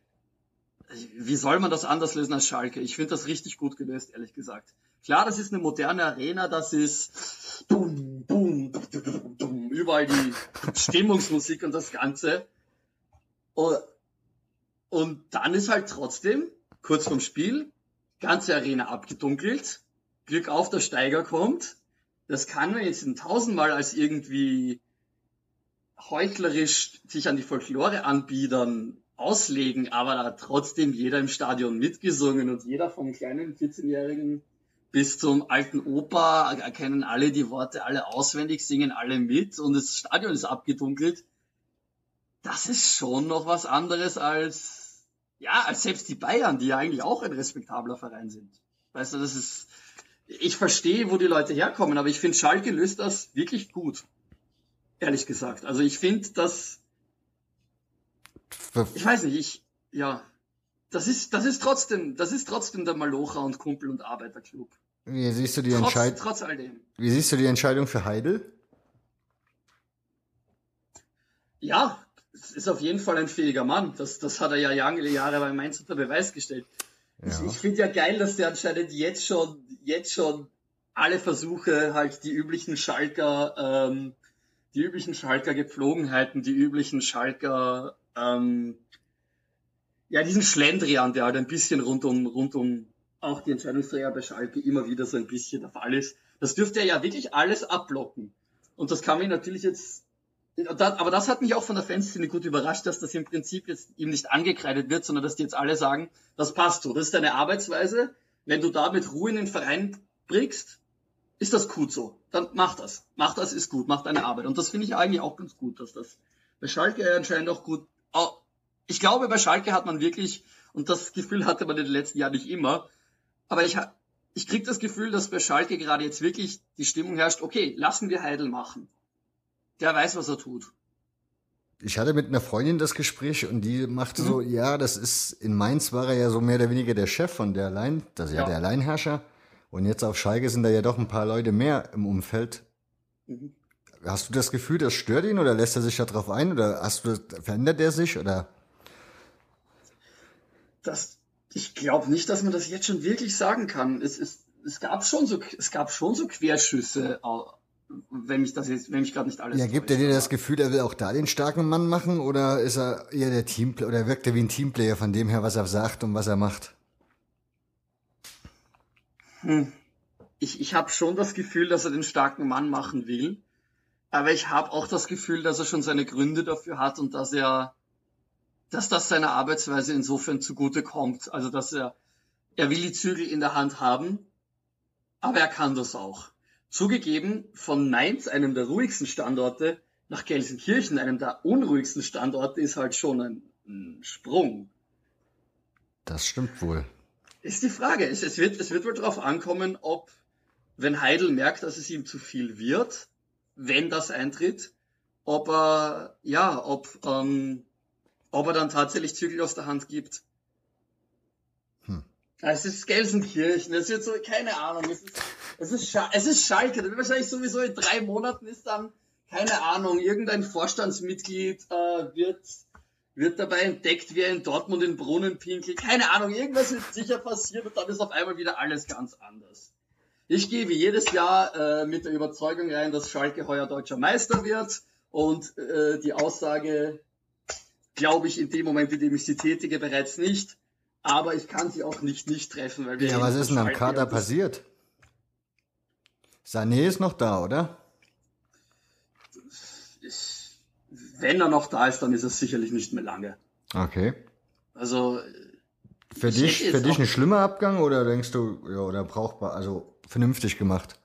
wie soll man das anders lösen als Schalke? Ich finde das richtig gut gelöst, ehrlich gesagt. Klar, das ist eine moderne Arena, das ist boom, boom, boom, boom, überall die Stimmungsmusik und das Ganze. Und, dann ist halt trotzdem, kurz vorm Spiel, ganze Arena abgedunkelt, Glück auf, der Steiger kommt. Das kann man jetzt tausendmal als irgendwie heuchlerisch sich an die Folklore anbiedern auslegen, aber da hat trotzdem jeder im Stadion mitgesungen und jeder vom kleinen 14-Jährigen bis zum alten Opa erkennen alle die Worte alle auswendig, singen alle mit und das Stadion ist abgedunkelt. Das ist schon noch was anderes als, ja, als selbst die Bayern, die ja eigentlich auch ein respektabler Verein sind. Weißt du, das ist, ich verstehe, wo die Leute herkommen, aber ich finde, Schalke löst das wirklich gut. Ehrlich gesagt. Also ich finde, dass ich weiß nicht, ich, ja. Das ist, das ist trotzdem, das ist trotzdem der Malocher und Kumpel und Arbeiterclub. Wie siehst du die Entscheidung? Trotz all dem. Wie siehst du die Entscheidung für Heidel? Ja, es ist auf jeden Fall ein fähiger Mann. Das, das hat er ja Jahre, Jahre bei Mainz unter Beweis gestellt. Ja. Ich, ich finde ja geil, dass der anscheinend jetzt schon, jetzt schon alle Versuche, halt die üblichen Schalker, ähm, die üblichen Schalker Gepflogenheiten, die üblichen Schalker ähm, ja, diesen Schlendrian, der halt ein bisschen rund um, rund um auch die Entscheidungsträger bei Schalke immer wieder so ein bisschen der Fall ist. Das dürfte er ja wirklich alles abblocken. Und das kann mich natürlich jetzt, aber das hat mich auch von der Fanszene gut überrascht, dass das im Prinzip jetzt ihm nicht angekreidet wird, sondern dass die jetzt alle sagen, das passt so, das ist deine Arbeitsweise. Wenn du da mit Ruhe in den Verein bringst, ist das gut so. Dann mach das. Mach das, ist gut, mach deine Arbeit. Und das finde ich eigentlich auch ganz gut, dass das bei Schalke anscheinend auch gut, ich glaube, bei Schalke hat man wirklich, und das Gefühl hatte man in den letzten Jahren nicht immer, aber ich, ich kriege das Gefühl, dass bei Schalke gerade jetzt wirklich die Stimmung herrscht, okay, lassen wir Heidel machen. Der weiß, was er tut. Ich hatte mit einer Freundin das Gespräch und die machte mhm. so, ja, das ist, in Mainz war er ja so mehr oder weniger der Chef von der Allein, das ist ja, ja der Alleinherrscher. Und jetzt auf Schalke sind da ja doch ein paar Leute mehr im Umfeld. Mhm. Hast du das Gefühl, das stört ihn oder lässt er sich darauf ein oder hast du, verändert er sich oder? Das, ich glaube nicht, dass man das jetzt schon wirklich sagen kann. Es, es, es gab schon so, es gab schon so Querschüsse, wenn mich das jetzt, wenn mich gerade nicht alles. Ja, gibt er dir das Gefühl, er will auch da den starken Mann machen oder ist er eher der Teamplayer oder wirkt er wie ein Teamplayer von dem her, was er sagt und was er macht? Hm. Ich, ich habe schon das Gefühl, dass er den starken Mann machen will, aber ich habe auch das Gefühl, dass er schon seine Gründe dafür hat und dass er dass das seiner Arbeitsweise insofern zugute kommt. Also dass er, er will die Zügel in der Hand haben, aber er kann das auch. Zugegeben, von Mainz, einem der ruhigsten Standorte, nach Gelsenkirchen, einem der unruhigsten Standorte, ist halt schon ein, ein Sprung. Das stimmt wohl. Ist die Frage. Es, es, wird, es wird wohl darauf ankommen, ob, wenn Heidel merkt, dass es ihm zu viel wird, wenn das eintritt, ob er, ja, ob, ähm, ob er dann tatsächlich Zügel aus der Hand gibt. Hm. Es ist Gelsenkirchen, es wird so, keine Ahnung, es ist, es ist, Sch es ist Schalke, wahrscheinlich sowieso in drei Monaten ist dann, keine Ahnung, irgendein Vorstandsmitglied äh, wird, wird dabei entdeckt, wie er in Dortmund in Brunnen pinkelt, keine Ahnung, irgendwas wird sicher passieren und dann ist auf einmal wieder alles ganz anders. Ich gehe wie jedes Jahr äh, mit der Überzeugung rein, dass Schalke heuer deutscher Meister wird und äh, die Aussage glaube ich in dem Moment, in dem ich sie tätige, bereits nicht. Aber ich kann sie auch nicht nicht treffen, weil wir. Ja, was ist denn am Kader passiert? Sané ist noch da, oder? Ich, wenn er noch da ist, dann ist es sicherlich nicht mehr lange. Okay. Also. Für dich, für dich ein schlimmer Abgang oder denkst du, ja, oder brauchbar, also vernünftig gemacht?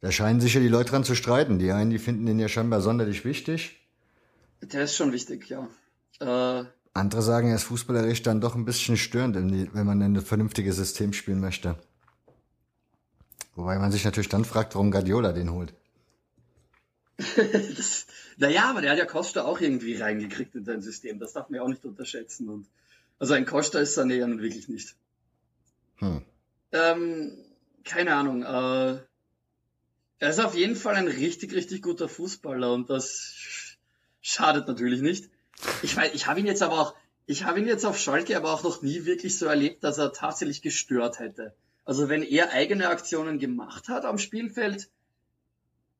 Da scheinen sich ja die Leute dran zu streiten. Die einen, die finden den ja scheinbar sonderlich wichtig. Der ist schon wichtig, ja. Äh, Andere sagen, er ist fußballerisch dann doch ein bisschen störend, wenn man ein vernünftiges System spielen möchte. Wobei man sich natürlich dann fragt, warum Guardiola den holt. [LAUGHS] naja, aber der hat ja Costa auch irgendwie reingekriegt in sein System. Das darf man ja auch nicht unterschätzen. Und also ein Costa ist Sané ja nun wirklich nicht. Hm. Ähm, keine Ahnung. Äh, er ist auf jeden Fall ein richtig, richtig guter Fußballer und das Schadet natürlich nicht. Ich weiß, ich habe ihn jetzt aber auch, ich habe ihn jetzt auf Schalke aber auch noch nie wirklich so erlebt, dass er tatsächlich gestört hätte. Also wenn er eigene Aktionen gemacht hat am Spielfeld,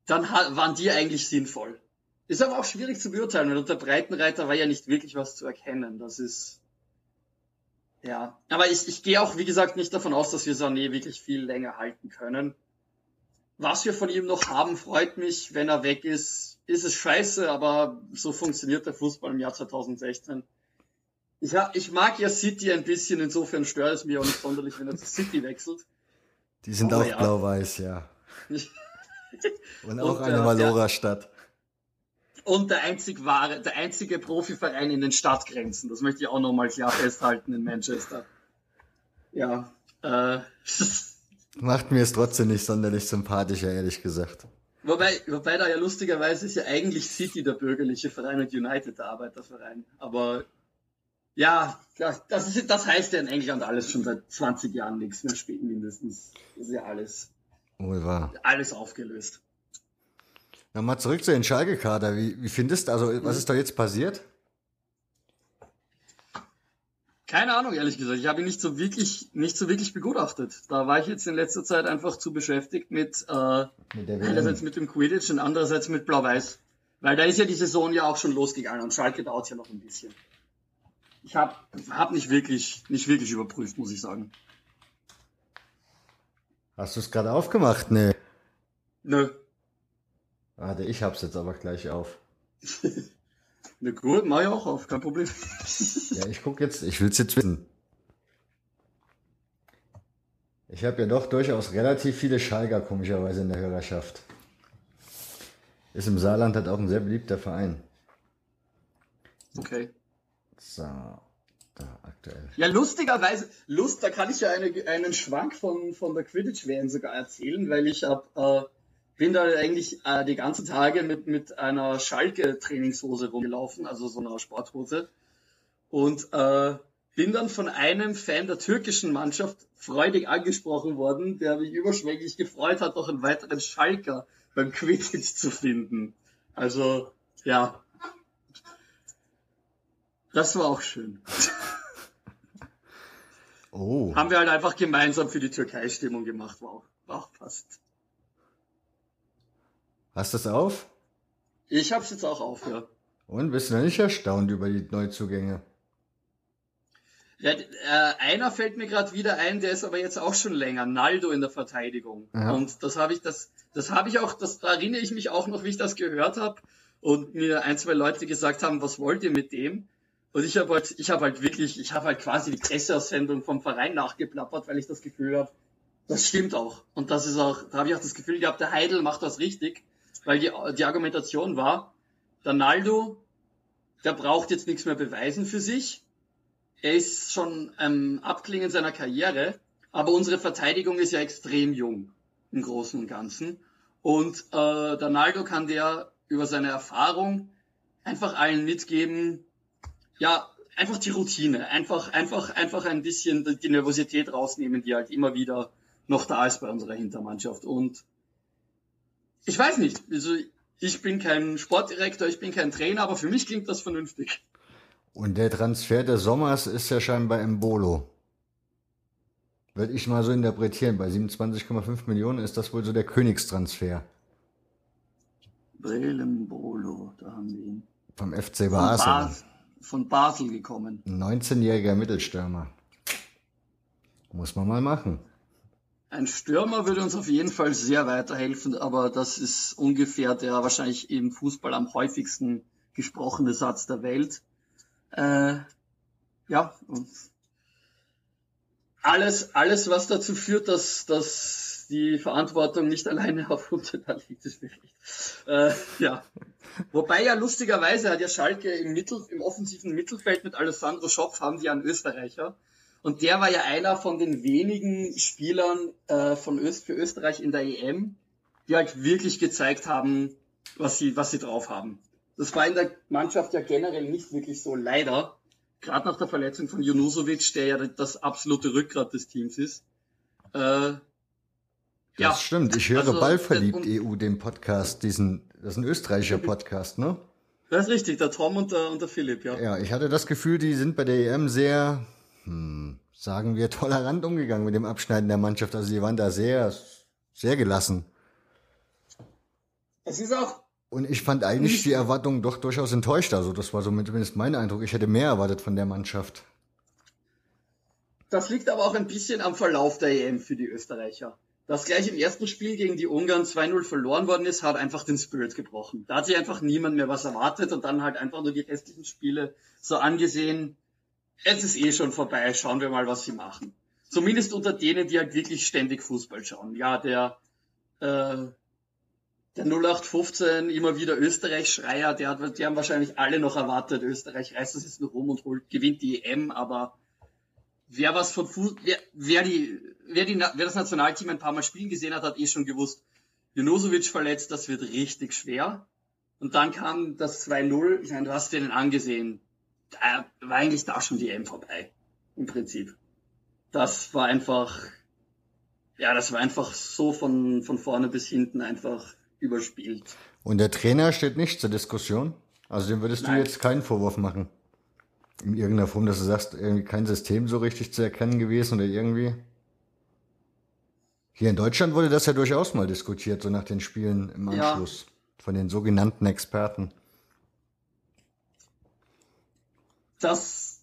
dann waren die eigentlich sinnvoll. Ist aber auch schwierig zu beurteilen, weil unter Breitenreiter war ja nicht wirklich was zu erkennen. Das ist, ja. Aber ich, ich gehe auch, wie gesagt, nicht davon aus, dass wir Sané wirklich viel länger halten können. Was wir von ihm noch haben, freut mich. Wenn er weg ist, ist es scheiße, aber so funktioniert der Fußball im Jahr 2016. Ich, hab, ich mag ja City ein bisschen, insofern stört es mich auch nicht sonderlich, wenn er zu City wechselt. Die sind aber auch ja. blau-weiß, ja. [LAUGHS] Und auch und, eine Valora-Stadt. Und der einzig wahre, der einzige Profiverein in den Stadtgrenzen. Das möchte ich auch nochmal klar festhalten in Manchester. Ja. Äh, [LAUGHS] Macht mir es trotzdem nicht sonderlich sympathischer, ehrlich gesagt. Wobei, wobei da ja lustigerweise ist ja eigentlich City der bürgerliche Verein und United der Arbeiterverein. Aber ja, das, ist, das heißt ja in England alles schon seit 20 Jahren nichts mehr spielen mindestens. Das ist ja alles. Wohl wahr. Alles aufgelöst. Nochmal zurück zu den Schalke-Kader. Wie, wie findest du, also was ist da jetzt passiert? Keine Ahnung, ehrlich gesagt. Ich habe ihn nicht so wirklich, nicht so wirklich begutachtet. Da war ich jetzt in letzter Zeit einfach zu beschäftigt mit, äh, mit einerseits mit dem Quidditch und andererseits mit Blau-Weiß. Weil da ist ja die Saison ja auch schon losgegangen und Schalke dauert ja noch ein bisschen. ich habe hab nicht wirklich, nicht wirklich überprüft, muss ich sagen. Hast du es gerade aufgemacht? Nee. Nö. Warte, ich hab's jetzt aber gleich auf. [LAUGHS] Na gut, mach ich auch auf, kein Problem. [LAUGHS] ja, ich guck jetzt, ich will's jetzt wissen. Ich habe ja doch durchaus relativ viele Schalker komischerweise in der Hörerschaft. Ist im Saarland halt auch ein sehr beliebter Verein. Okay. So, da aktuell. Ja, lustigerweise, Lust, da kann ich ja eine, einen Schwank von, von der Quidditch-WM sogar erzählen, weil ich hab, äh, bin da eigentlich äh, die ganzen Tage mit, mit einer Schalke-Trainingshose rumgelaufen, also so einer Sporthose. Und äh, bin dann von einem Fan der türkischen Mannschaft freudig angesprochen worden, der mich überschwänglich gefreut hat, noch einen weiteren Schalker beim Quidditch zu finden. Also, ja. Das war auch schön. [LAUGHS] Oh. Haben wir halt einfach gemeinsam für die Türkei-Stimmung gemacht. War auch, war auch passt. Hast du es auf? Ich hab's jetzt auch auf, ja. Und bist du nicht erstaunt über die Neuzugänge? Ja, äh, einer fällt mir gerade wieder ein, der ist aber jetzt auch schon länger, Naldo in der Verteidigung. Ja. Und das habe ich, das, das habe ich auch, das da erinnere ich mich auch noch, wie ich das gehört habe und mir ein, zwei Leute gesagt haben, was wollt ihr mit dem? Und ich habe halt, ich habe halt wirklich, ich habe halt quasi die Presseaussendung vom Verein nachgeplappert, weil ich das Gefühl habe, das stimmt auch. Und das ist auch, da habe ich auch das Gefühl gehabt, der Heidel macht das richtig, weil die, die Argumentation war, der Naldo, der braucht jetzt nichts mehr beweisen für sich er ist schon am Abklingen seiner Karriere, aber unsere Verteidigung ist ja extrem jung im Großen und Ganzen. Und äh, der Naldo kann der über seine Erfahrung einfach allen mitgeben, ja, einfach die Routine, einfach, einfach, einfach ein bisschen die Nervosität rausnehmen, die halt immer wieder noch da ist bei unserer Hintermannschaft. Und ich weiß nicht, also ich bin kein Sportdirektor, ich bin kein Trainer, aber für mich klingt das vernünftig. Und der Transfer des Sommers ist ja scheinbar Embolo. Würde ich mal so interpretieren. Bei 27,5 Millionen ist das wohl so der Königstransfer. Brelembolo, da haben wir ihn. Vom FC Basel. Von, Bas von Basel gekommen. Ein 19-jähriger Mittelstürmer. Muss man mal machen. Ein Stürmer würde uns auf jeden Fall sehr weiterhelfen, aber das ist ungefähr der wahrscheinlich im Fußball am häufigsten gesprochene Satz der Welt. Äh, ja, alles, alles, was dazu führt, dass, dass die Verantwortung nicht alleine auf uns liegt, ist wirklich. Äh, ja. Wobei ja lustigerweise hat ja Schalke im Mittel, im offensiven Mittelfeld mit Alessandro Schopf haben die einen Österreicher. Und der war ja einer von den wenigen Spielern äh, von Öst für Österreich in der EM, die halt wirklich gezeigt haben, was sie, was sie drauf haben. Das war in der Mannschaft ja generell nicht wirklich so, leider. Gerade nach der Verletzung von Junusovic, der ja das absolute Rückgrat des Teams ist. Äh, das ja. stimmt. Ich höre also, Ballverliebt EU, den Podcast, diesen, das ist ein österreichischer Podcast, ne? Das ist richtig, der Tom und der, und der Philipp, ja. Ja, ich hatte das Gefühl, die sind bei der EM sehr, hm, sagen wir, [LAUGHS] tolerant umgegangen mit dem Abschneiden der Mannschaft. Also die waren da sehr, sehr gelassen. Es ist auch, und ich fand eigentlich die Erwartungen doch durchaus enttäuscht. Also das war so zumindest mein Eindruck. Ich hätte mehr erwartet von der Mannschaft. Das liegt aber auch ein bisschen am Verlauf der EM für die Österreicher. Dass gleich im ersten Spiel gegen die Ungarn 2-0 verloren worden ist, hat einfach den Spirit gebrochen. Da hat sich einfach niemand mehr was erwartet und dann halt einfach nur die restlichen Spiele so angesehen, es ist eh schon vorbei, schauen wir mal, was sie machen. Zumindest unter denen, die halt wirklich ständig Fußball schauen. Ja, der äh, der 0815 immer wieder Österreich-Schreier, der hat, die haben wahrscheinlich alle noch erwartet, Österreich reißt das jetzt noch rum und holt, gewinnt die EM, aber wer was von Fuß, wer, wer die, wer die, wer das Nationalteam ein paar Mal spielen gesehen hat, hat eh schon gewusst, Junosovic verletzt, das wird richtig schwer. Und dann kam das 2-0, ich meine, du hast dir den angesehen, da war eigentlich da schon die EM vorbei. Im Prinzip. Das war einfach, ja, das war einfach so von, von vorne bis hinten einfach überspielt. Und der Trainer steht nicht zur Diskussion? Also dem würdest Nein. du jetzt keinen Vorwurf machen? In irgendeiner Form, dass du sagst, irgendwie kein System so richtig zu erkennen gewesen oder irgendwie? Hier in Deutschland wurde das ja durchaus mal diskutiert, so nach den Spielen im Anschluss. Ja. Von den sogenannten Experten. Das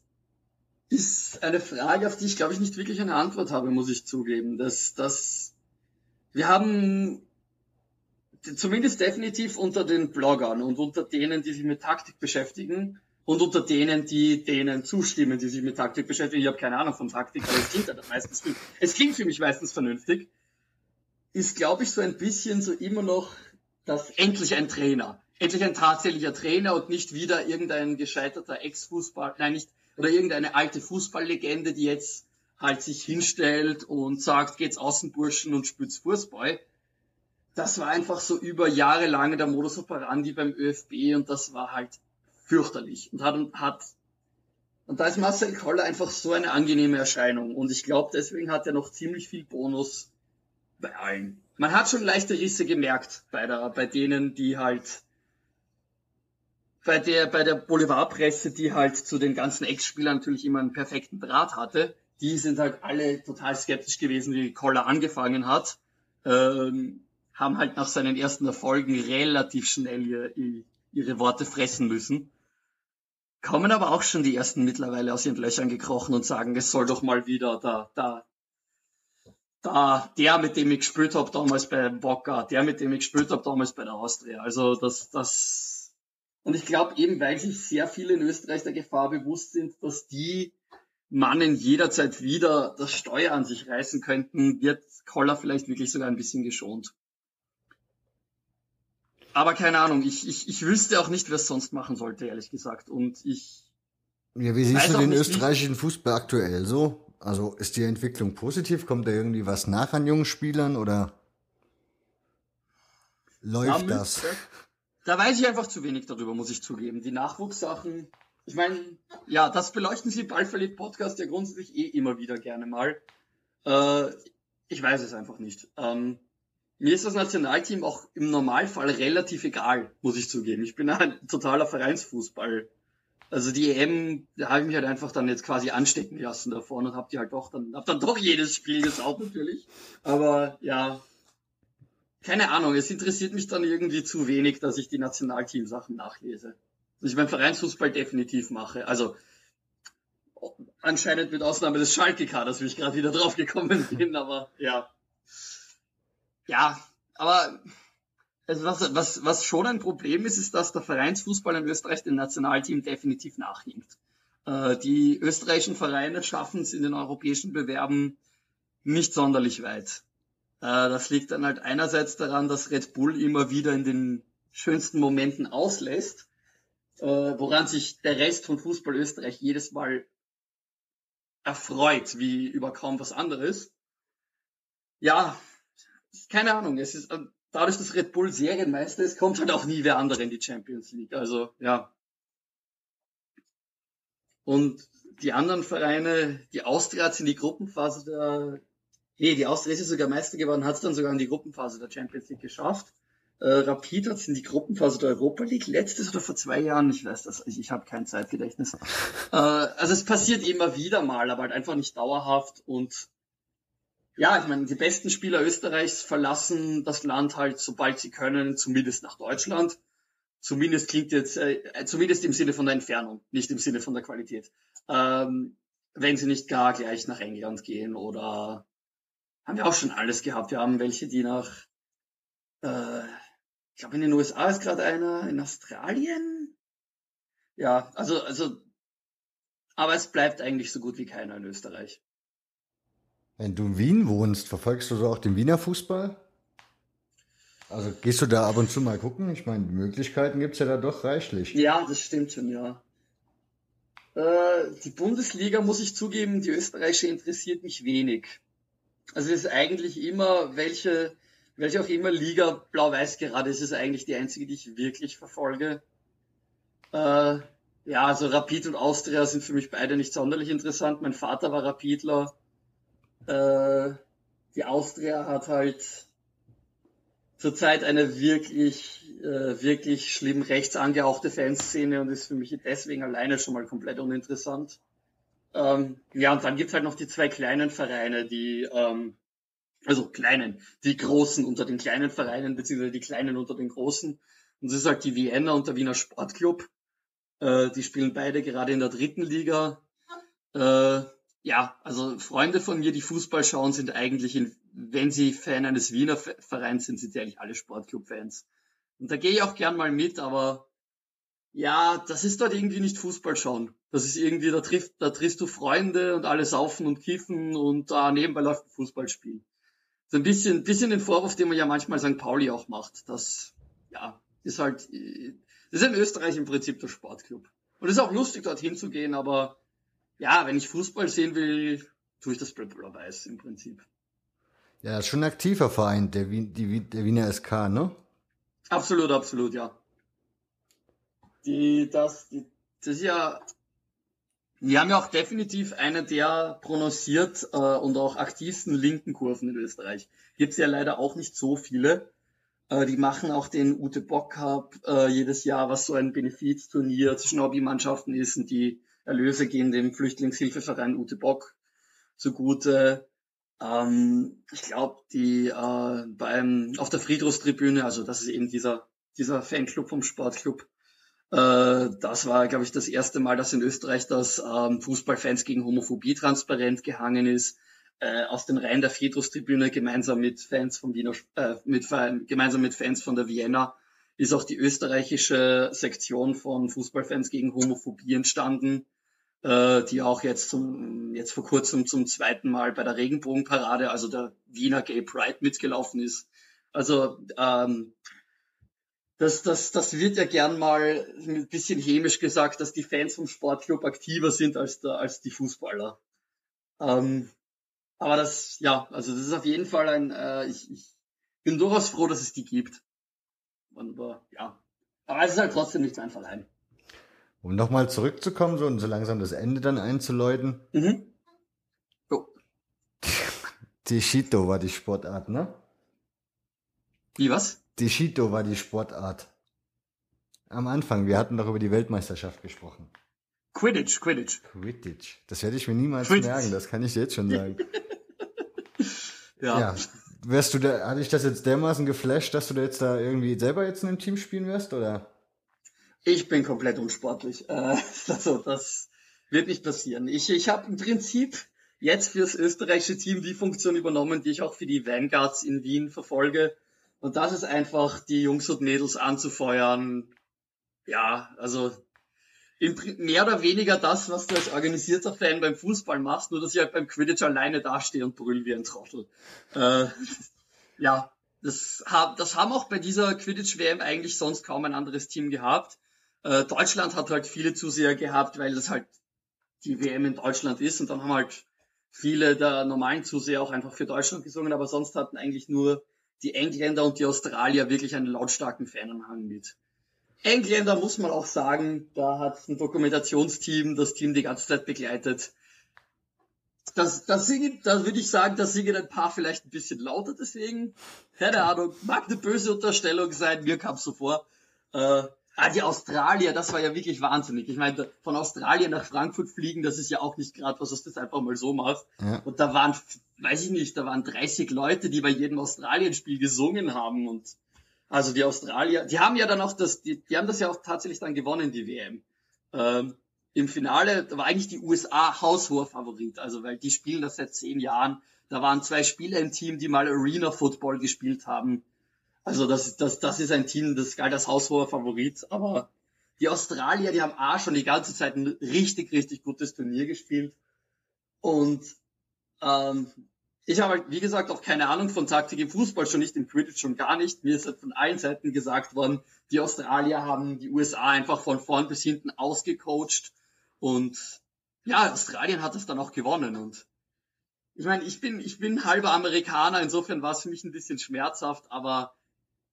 ist eine Frage, auf die ich glaube ich nicht wirklich eine Antwort habe, muss ich zugeben. Das, das, wir haben zumindest definitiv unter den Bloggern und unter denen, die sich mit Taktik beschäftigen und unter denen, die denen zustimmen, die sich mit Taktik beschäftigen. Ich habe keine Ahnung von Taktik, aber es klingt halt meistens, es klingt für mich meistens vernünftig. Ist, glaube ich, so ein bisschen so immer noch das endlich ein Trainer. Endlich ein tatsächlicher Trainer und nicht wieder irgendein gescheiterter Ex-Fußball, nein, nicht oder irgendeine alte Fußballlegende, die jetzt halt sich hinstellt und sagt, geht's Außenburschen und spürt's Fußball. Das war einfach so über Jahre lang der Modus operandi beim ÖFB und das war halt fürchterlich und hat, hat und da ist Marcel Koller einfach so eine angenehme Erscheinung und ich glaube, deswegen hat er noch ziemlich viel Bonus bei allen. Man hat schon leichte Risse gemerkt bei der, bei denen, die halt bei der, bei der Boulevardpresse, die halt zu den ganzen Ex-Spielern natürlich immer einen perfekten Draht hatte, die sind halt alle total skeptisch gewesen, wie Koller angefangen hat, ähm, haben halt nach seinen ersten Erfolgen relativ schnell ihr, ihre Worte fressen müssen. Kommen aber auch schon die ersten mittlerweile aus ihren Löchern gekrochen und sagen, es soll doch mal wieder da, da, da, der, mit dem ich gespielt habe damals bei Boca, der, mit dem ich gespielt habe damals bei der Austria. Also das, das und ich glaube eben, weil sich sehr viele in Österreich der Gefahr bewusst sind, dass die Mannen jederzeit wieder das Steuer an sich reißen könnten, wird Koller vielleicht wirklich sogar ein bisschen geschont. Aber keine Ahnung, ich, ich, ich wüsste auch nicht, wer es sonst machen sollte, ehrlich gesagt. Und ich. Ja, wie siehst du den österreichischen Fußball aktuell so? Also ist die Entwicklung positiv? Kommt da irgendwie was nach an jungen Spielern oder läuft ja, das? Da weiß ich einfach zu wenig darüber, muss ich zugeben. Die Nachwuchssachen, ich meine, ja, das beleuchten Sie Ballverliebt Podcast ja grundsätzlich eh immer wieder gerne mal. Äh, ich weiß es einfach nicht. Ähm, mir ist das Nationalteam auch im Normalfall relativ egal, muss ich zugeben. Ich bin ein totaler Vereinsfußball. Also die EM, da habe ich mich halt einfach dann jetzt quasi anstecken lassen davon und habe die halt doch dann, hab dann doch jedes Spiel geschaut natürlich. Aber ja, keine Ahnung, es interessiert mich dann irgendwie zu wenig, dass ich die Nationalteam-Sachen nachlese. Was ich beim Vereinsfußball definitiv mache. Also anscheinend mit Ausnahme des Schalke-Kaders, wie ich gerade wieder drauf gekommen [LAUGHS] bin, aber ja. Ja, aber also was, was, was schon ein Problem ist, ist, dass der Vereinsfußball in Österreich dem Nationalteam definitiv nachhinkt. Äh, die österreichischen Vereine schaffen es in den europäischen Bewerben nicht sonderlich weit. Äh, das liegt dann halt einerseits daran, dass Red Bull immer wieder in den schönsten Momenten auslässt, äh, woran sich der Rest von Fußball Österreich jedes Mal erfreut, wie über kaum was anderes. Ja, keine Ahnung, es ist äh, dadurch, dass Red Bull Serienmeister ist, kommt halt auch nie wer andere in die Champions League. Also ja. Und die anderen Vereine, die Austria hat in die Gruppenphase der Nee, die Austria ist sogar Meister geworden, hat es dann sogar in die Gruppenphase der Champions League geschafft. Äh, Rapid hat es in die Gruppenphase der Europa League letztes oder vor zwei Jahren, ich weiß das, ich, ich habe kein Zeitgedächtnis. äh, also es passiert immer wieder mal, aber halt einfach nicht dauerhaft und ja, ich meine, die besten Spieler Österreichs verlassen das Land halt, sobald sie können, zumindest nach Deutschland. Zumindest klingt jetzt, äh, zumindest im Sinne von der Entfernung, nicht im Sinne von der Qualität. Ähm, wenn sie nicht gar gleich nach England gehen oder haben wir auch schon alles gehabt. Wir haben welche, die nach, äh, ich glaube in den USA ist gerade einer, in Australien. Ja, also, also, aber es bleibt eigentlich so gut wie keiner in Österreich. Wenn du in Wien wohnst, verfolgst du so auch den Wiener Fußball? Also gehst du da ab und zu mal gucken? Ich meine, Möglichkeiten gibt's ja da doch reichlich. Ja, das stimmt schon, ja. Äh, die Bundesliga, muss ich zugeben, die österreichische interessiert mich wenig. Also es ist eigentlich immer, welche, welche auch immer Liga Blau-Weiß gerade ist, ist eigentlich die einzige, die ich wirklich verfolge. Äh, ja, also Rapid und Austria sind für mich beide nicht sonderlich interessant. Mein Vater war Rapidler. Äh, die Austria hat halt zurzeit eine wirklich, äh, wirklich schlimm rechts angehauchte Fanszene und ist für mich deswegen alleine schon mal komplett uninteressant. Ähm, ja, und dann gibt's halt noch die zwei kleinen Vereine, die, ähm, also kleinen, die großen unter den kleinen Vereinen, beziehungsweise die kleinen unter den großen. Und das ist halt die Vienna und der Wiener Sportclub. Äh, die spielen beide gerade in der dritten Liga. Äh, ja, also Freunde von mir, die Fußball schauen, sind eigentlich, in, wenn sie Fan eines Wiener Vereins sind, sind sie eigentlich alle Sportclub-Fans. Und da gehe ich auch gern mal mit, aber ja, das ist dort irgendwie nicht Fußball schauen. Das ist irgendwie, da trifft, da triffst du Freunde und alle saufen und kiffen und da nebenbei läuft ein Fußballspiel. So ein bisschen, bisschen den Vorwurf, den man ja manchmal St. Pauli auch macht. Das, ja, ist halt, das ist in Österreich im Prinzip der Sportclub. Und es ist auch lustig, dorthin zu gehen, aber ja, wenn ich Fußball sehen will, tue ich das Blau-Weiß im Prinzip. Ja, schon ein aktiver Verein, der, Wien, die, der Wiener SK, ne? Absolut, absolut, ja. Die, das, die, das ist ja, wir haben ja auch definitiv eine der prononciert äh, und auch aktivsten linken Kurven in Österreich. Gibt's ja leider auch nicht so viele. Äh, die machen auch den Ute Bock Cup äh, jedes Jahr, was so ein Benefizturnier zwischen Hobbymannschaften ist und die Erlöse gehen dem Flüchtlingshilfeverein Ute Bock zugute. Ähm, ich glaube, die äh, beim auf der Friedhofstribüne, also das ist eben dieser dieser Fanclub vom Sportclub. Äh, das war, glaube ich, das erste Mal, dass in Österreich das ähm, Fußballfans gegen Homophobie transparent gehangen ist. Äh, aus den Reihen der Friedhofstribüne gemeinsam mit Fans von Wiener, äh, mit gemeinsam mit Fans von der Vienna ist auch die österreichische Sektion von Fußballfans gegen Homophobie entstanden äh, die auch jetzt zum jetzt vor kurzem zum zweiten Mal bei der Regenbogenparade, also der Wiener Gay Pride mitgelaufen ist. Also ähm, das, das, das wird ja gern mal ein bisschen hämisch gesagt, dass die Fans vom Sportclub aktiver sind als, der, als die Fußballer. Ähm, aber das, ja, also das ist auf jeden Fall ein, äh, ich, ich bin durchaus froh, dass es die gibt. Aber ja, aber es ist halt trotzdem nicht mein Verein. Um nochmal zurückzukommen so und so langsam das Ende dann einzuläuten. Mhm. Die Shito war die Sportart, ne? Wie was? Die Shito war die Sportart. Am Anfang, wir hatten doch über die Weltmeisterschaft gesprochen. Quidditch, Quidditch. Quidditch. Das werde ich mir niemals Quidditch. merken, das kann ich jetzt schon sagen. [LAUGHS] ja. ja. Wärst du da, hatte ich das jetzt dermaßen geflasht, dass du da jetzt da irgendwie selber jetzt in einem Team spielen wirst, oder? Ich bin komplett unsportlich. Äh, [LAUGHS] also das wird nicht passieren. Ich, ich habe im Prinzip jetzt fürs österreichische Team die Funktion übernommen, die ich auch für die Vanguards in Wien verfolge. Und das ist einfach, die Jungs und Mädels anzufeuern. Ja, also mehr oder weniger das, was du als organisierter Fan beim Fußball machst, nur dass ich halt beim Quidditch alleine dastehe und brüll wie ein Trottel. Äh, [LAUGHS] ja, das, das haben auch bei dieser Quidditch-WM eigentlich sonst kaum ein anderes Team gehabt. Äh, Deutschland hat halt viele Zuseher gehabt, weil das halt die WM in Deutschland ist und dann haben halt viele der normalen Zuseher auch einfach für Deutschland gesungen, aber sonst hatten eigentlich nur die Engländer und die Australier wirklich einen lautstarken Fananhang mit. Engländer muss man auch sagen, da hat ein Dokumentationsteam das Team die ganze Zeit begleitet. Das, das singen, da würde ich sagen, da singen ein paar vielleicht ein bisschen lauter deswegen. Keine Ahnung, mag eine böse Unterstellung sein, mir kam so vor. Äh, Ah, die Australier, das war ja wirklich wahnsinnig. Ich meine, von Australien nach Frankfurt fliegen, das ist ja auch nicht gerade was, was du das einfach mal so machst. Ja. Und da waren, weiß ich nicht, da waren 30 Leute, die bei jedem Australien-Spiel gesungen haben. Und also die Australier, die haben ja dann auch das, die, die haben das ja auch tatsächlich dann gewonnen, die WM. Ähm, Im Finale, da war eigentlich die USA haushoher Favorit, also weil die spielen das seit zehn Jahren. Da waren zwei Spieler im Team, die mal Arena Football gespielt haben. Also das, das, das ist ein Team, das galt als haushoher Favorit, aber die Australier, die haben A schon die ganze Zeit ein richtig, richtig gutes Turnier gespielt. Und ähm, ich habe halt, wie gesagt, auch keine Ahnung von Taktik im Fußball, schon nicht im Quidditch, schon gar nicht. Mir ist halt von allen Seiten gesagt worden, die Australier haben die USA einfach von vorn bis hinten ausgecoacht. Und ja, Australien hat es dann auch gewonnen. Und ich meine, ich bin, ich bin halber Amerikaner, insofern war es für mich ein bisschen schmerzhaft, aber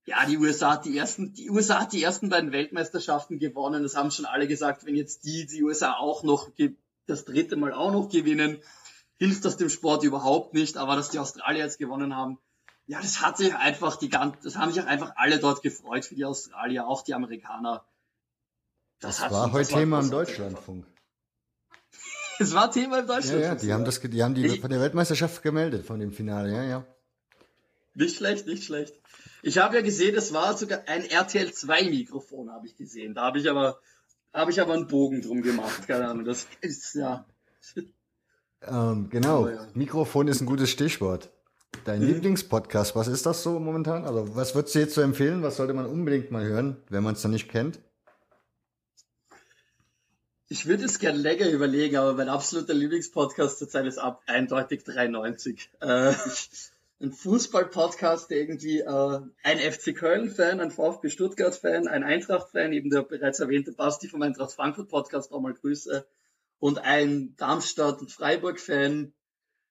ja, die USA hat die ersten, die USA hat die ersten beiden Weltmeisterschaften gewonnen. Das haben schon alle gesagt. Wenn jetzt die, die USA auch noch das dritte Mal auch noch gewinnen, hilft das dem Sport überhaupt nicht. Aber dass die Australier jetzt gewonnen haben, ja, das hat sich einfach die ganze, das haben sich auch einfach alle dort gefreut für die Australier, auch die Amerikaner. Das, das war heute Thema im Deutschlandfunk. [LAUGHS] Es war Thema im Deutschlandfunk. Ja, ja, die haben das, die haben die von der Weltmeisterschaft gemeldet, von dem Finale, ja, ja. Nicht schlecht, nicht schlecht. Ich habe ja gesehen, es war sogar ein RTL 2 Mikrofon, habe ich gesehen. Da habe ich aber habe ich aber einen Bogen drum gemacht, keine Ahnung. Das ist ja Ähm, genau, oh, ja. Mikrofon ist ein gutes Stichwort. Dein mhm. Lieblingspodcast, was ist das so momentan? Also, was würdest du jetzt so empfehlen? Was sollte man unbedingt mal hören, wenn man es noch nicht kennt? Ich würde es gerne länger überlegen, aber mein absoluter Lieblingspodcast zurzeit ist ab eindeutig 93. Äh, ein Fußball-Podcast, der irgendwie äh, ein FC Köln-Fan, ein VfB Stuttgart-Fan, ein Eintracht-Fan, eben der bereits erwähnte Basti vom Eintracht Frankfurt-Podcast, auch mal Grüße, und ein Darmstadt- und Freiburg-Fan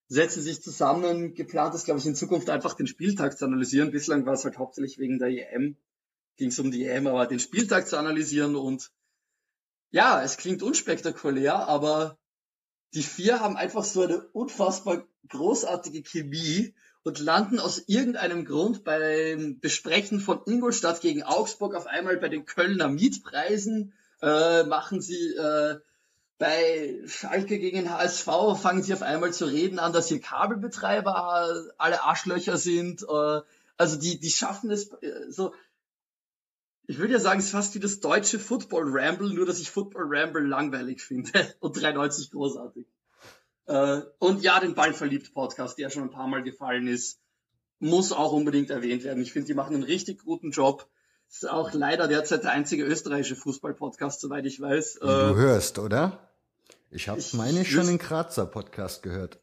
setzen sich zusammen. Geplant ist, glaube ich, in Zukunft einfach den Spieltag zu analysieren. Bislang war es halt hauptsächlich wegen der EM, ging es um die EM, aber den Spieltag zu analysieren und ja, es klingt unspektakulär, aber die vier haben einfach so eine unfassbar großartige Chemie und landen aus irgendeinem Grund beim Besprechen von Ingolstadt gegen Augsburg auf einmal bei den Kölner Mietpreisen, äh, machen sie äh, bei Schalke gegen HSV fangen sie auf einmal zu reden an, dass hier Kabelbetreiber alle Arschlöcher sind. Äh, also die, die schaffen es äh, so. Ich würde ja sagen, es ist fast wie das deutsche Football Ramble, nur dass ich Football Ramble langweilig finde [LAUGHS] und 93 großartig. Äh, und ja, den Ball verliebt Podcast, der schon ein paar Mal gefallen ist, muss auch unbedingt erwähnt werden. Ich finde, die machen einen richtig guten Job. Ist auch leider derzeit der einzige österreichische Fußball-Podcast, soweit ich weiß. Wie du hörst, oder? Ich habe, meine ich, schon den Kratzer Podcast gehört.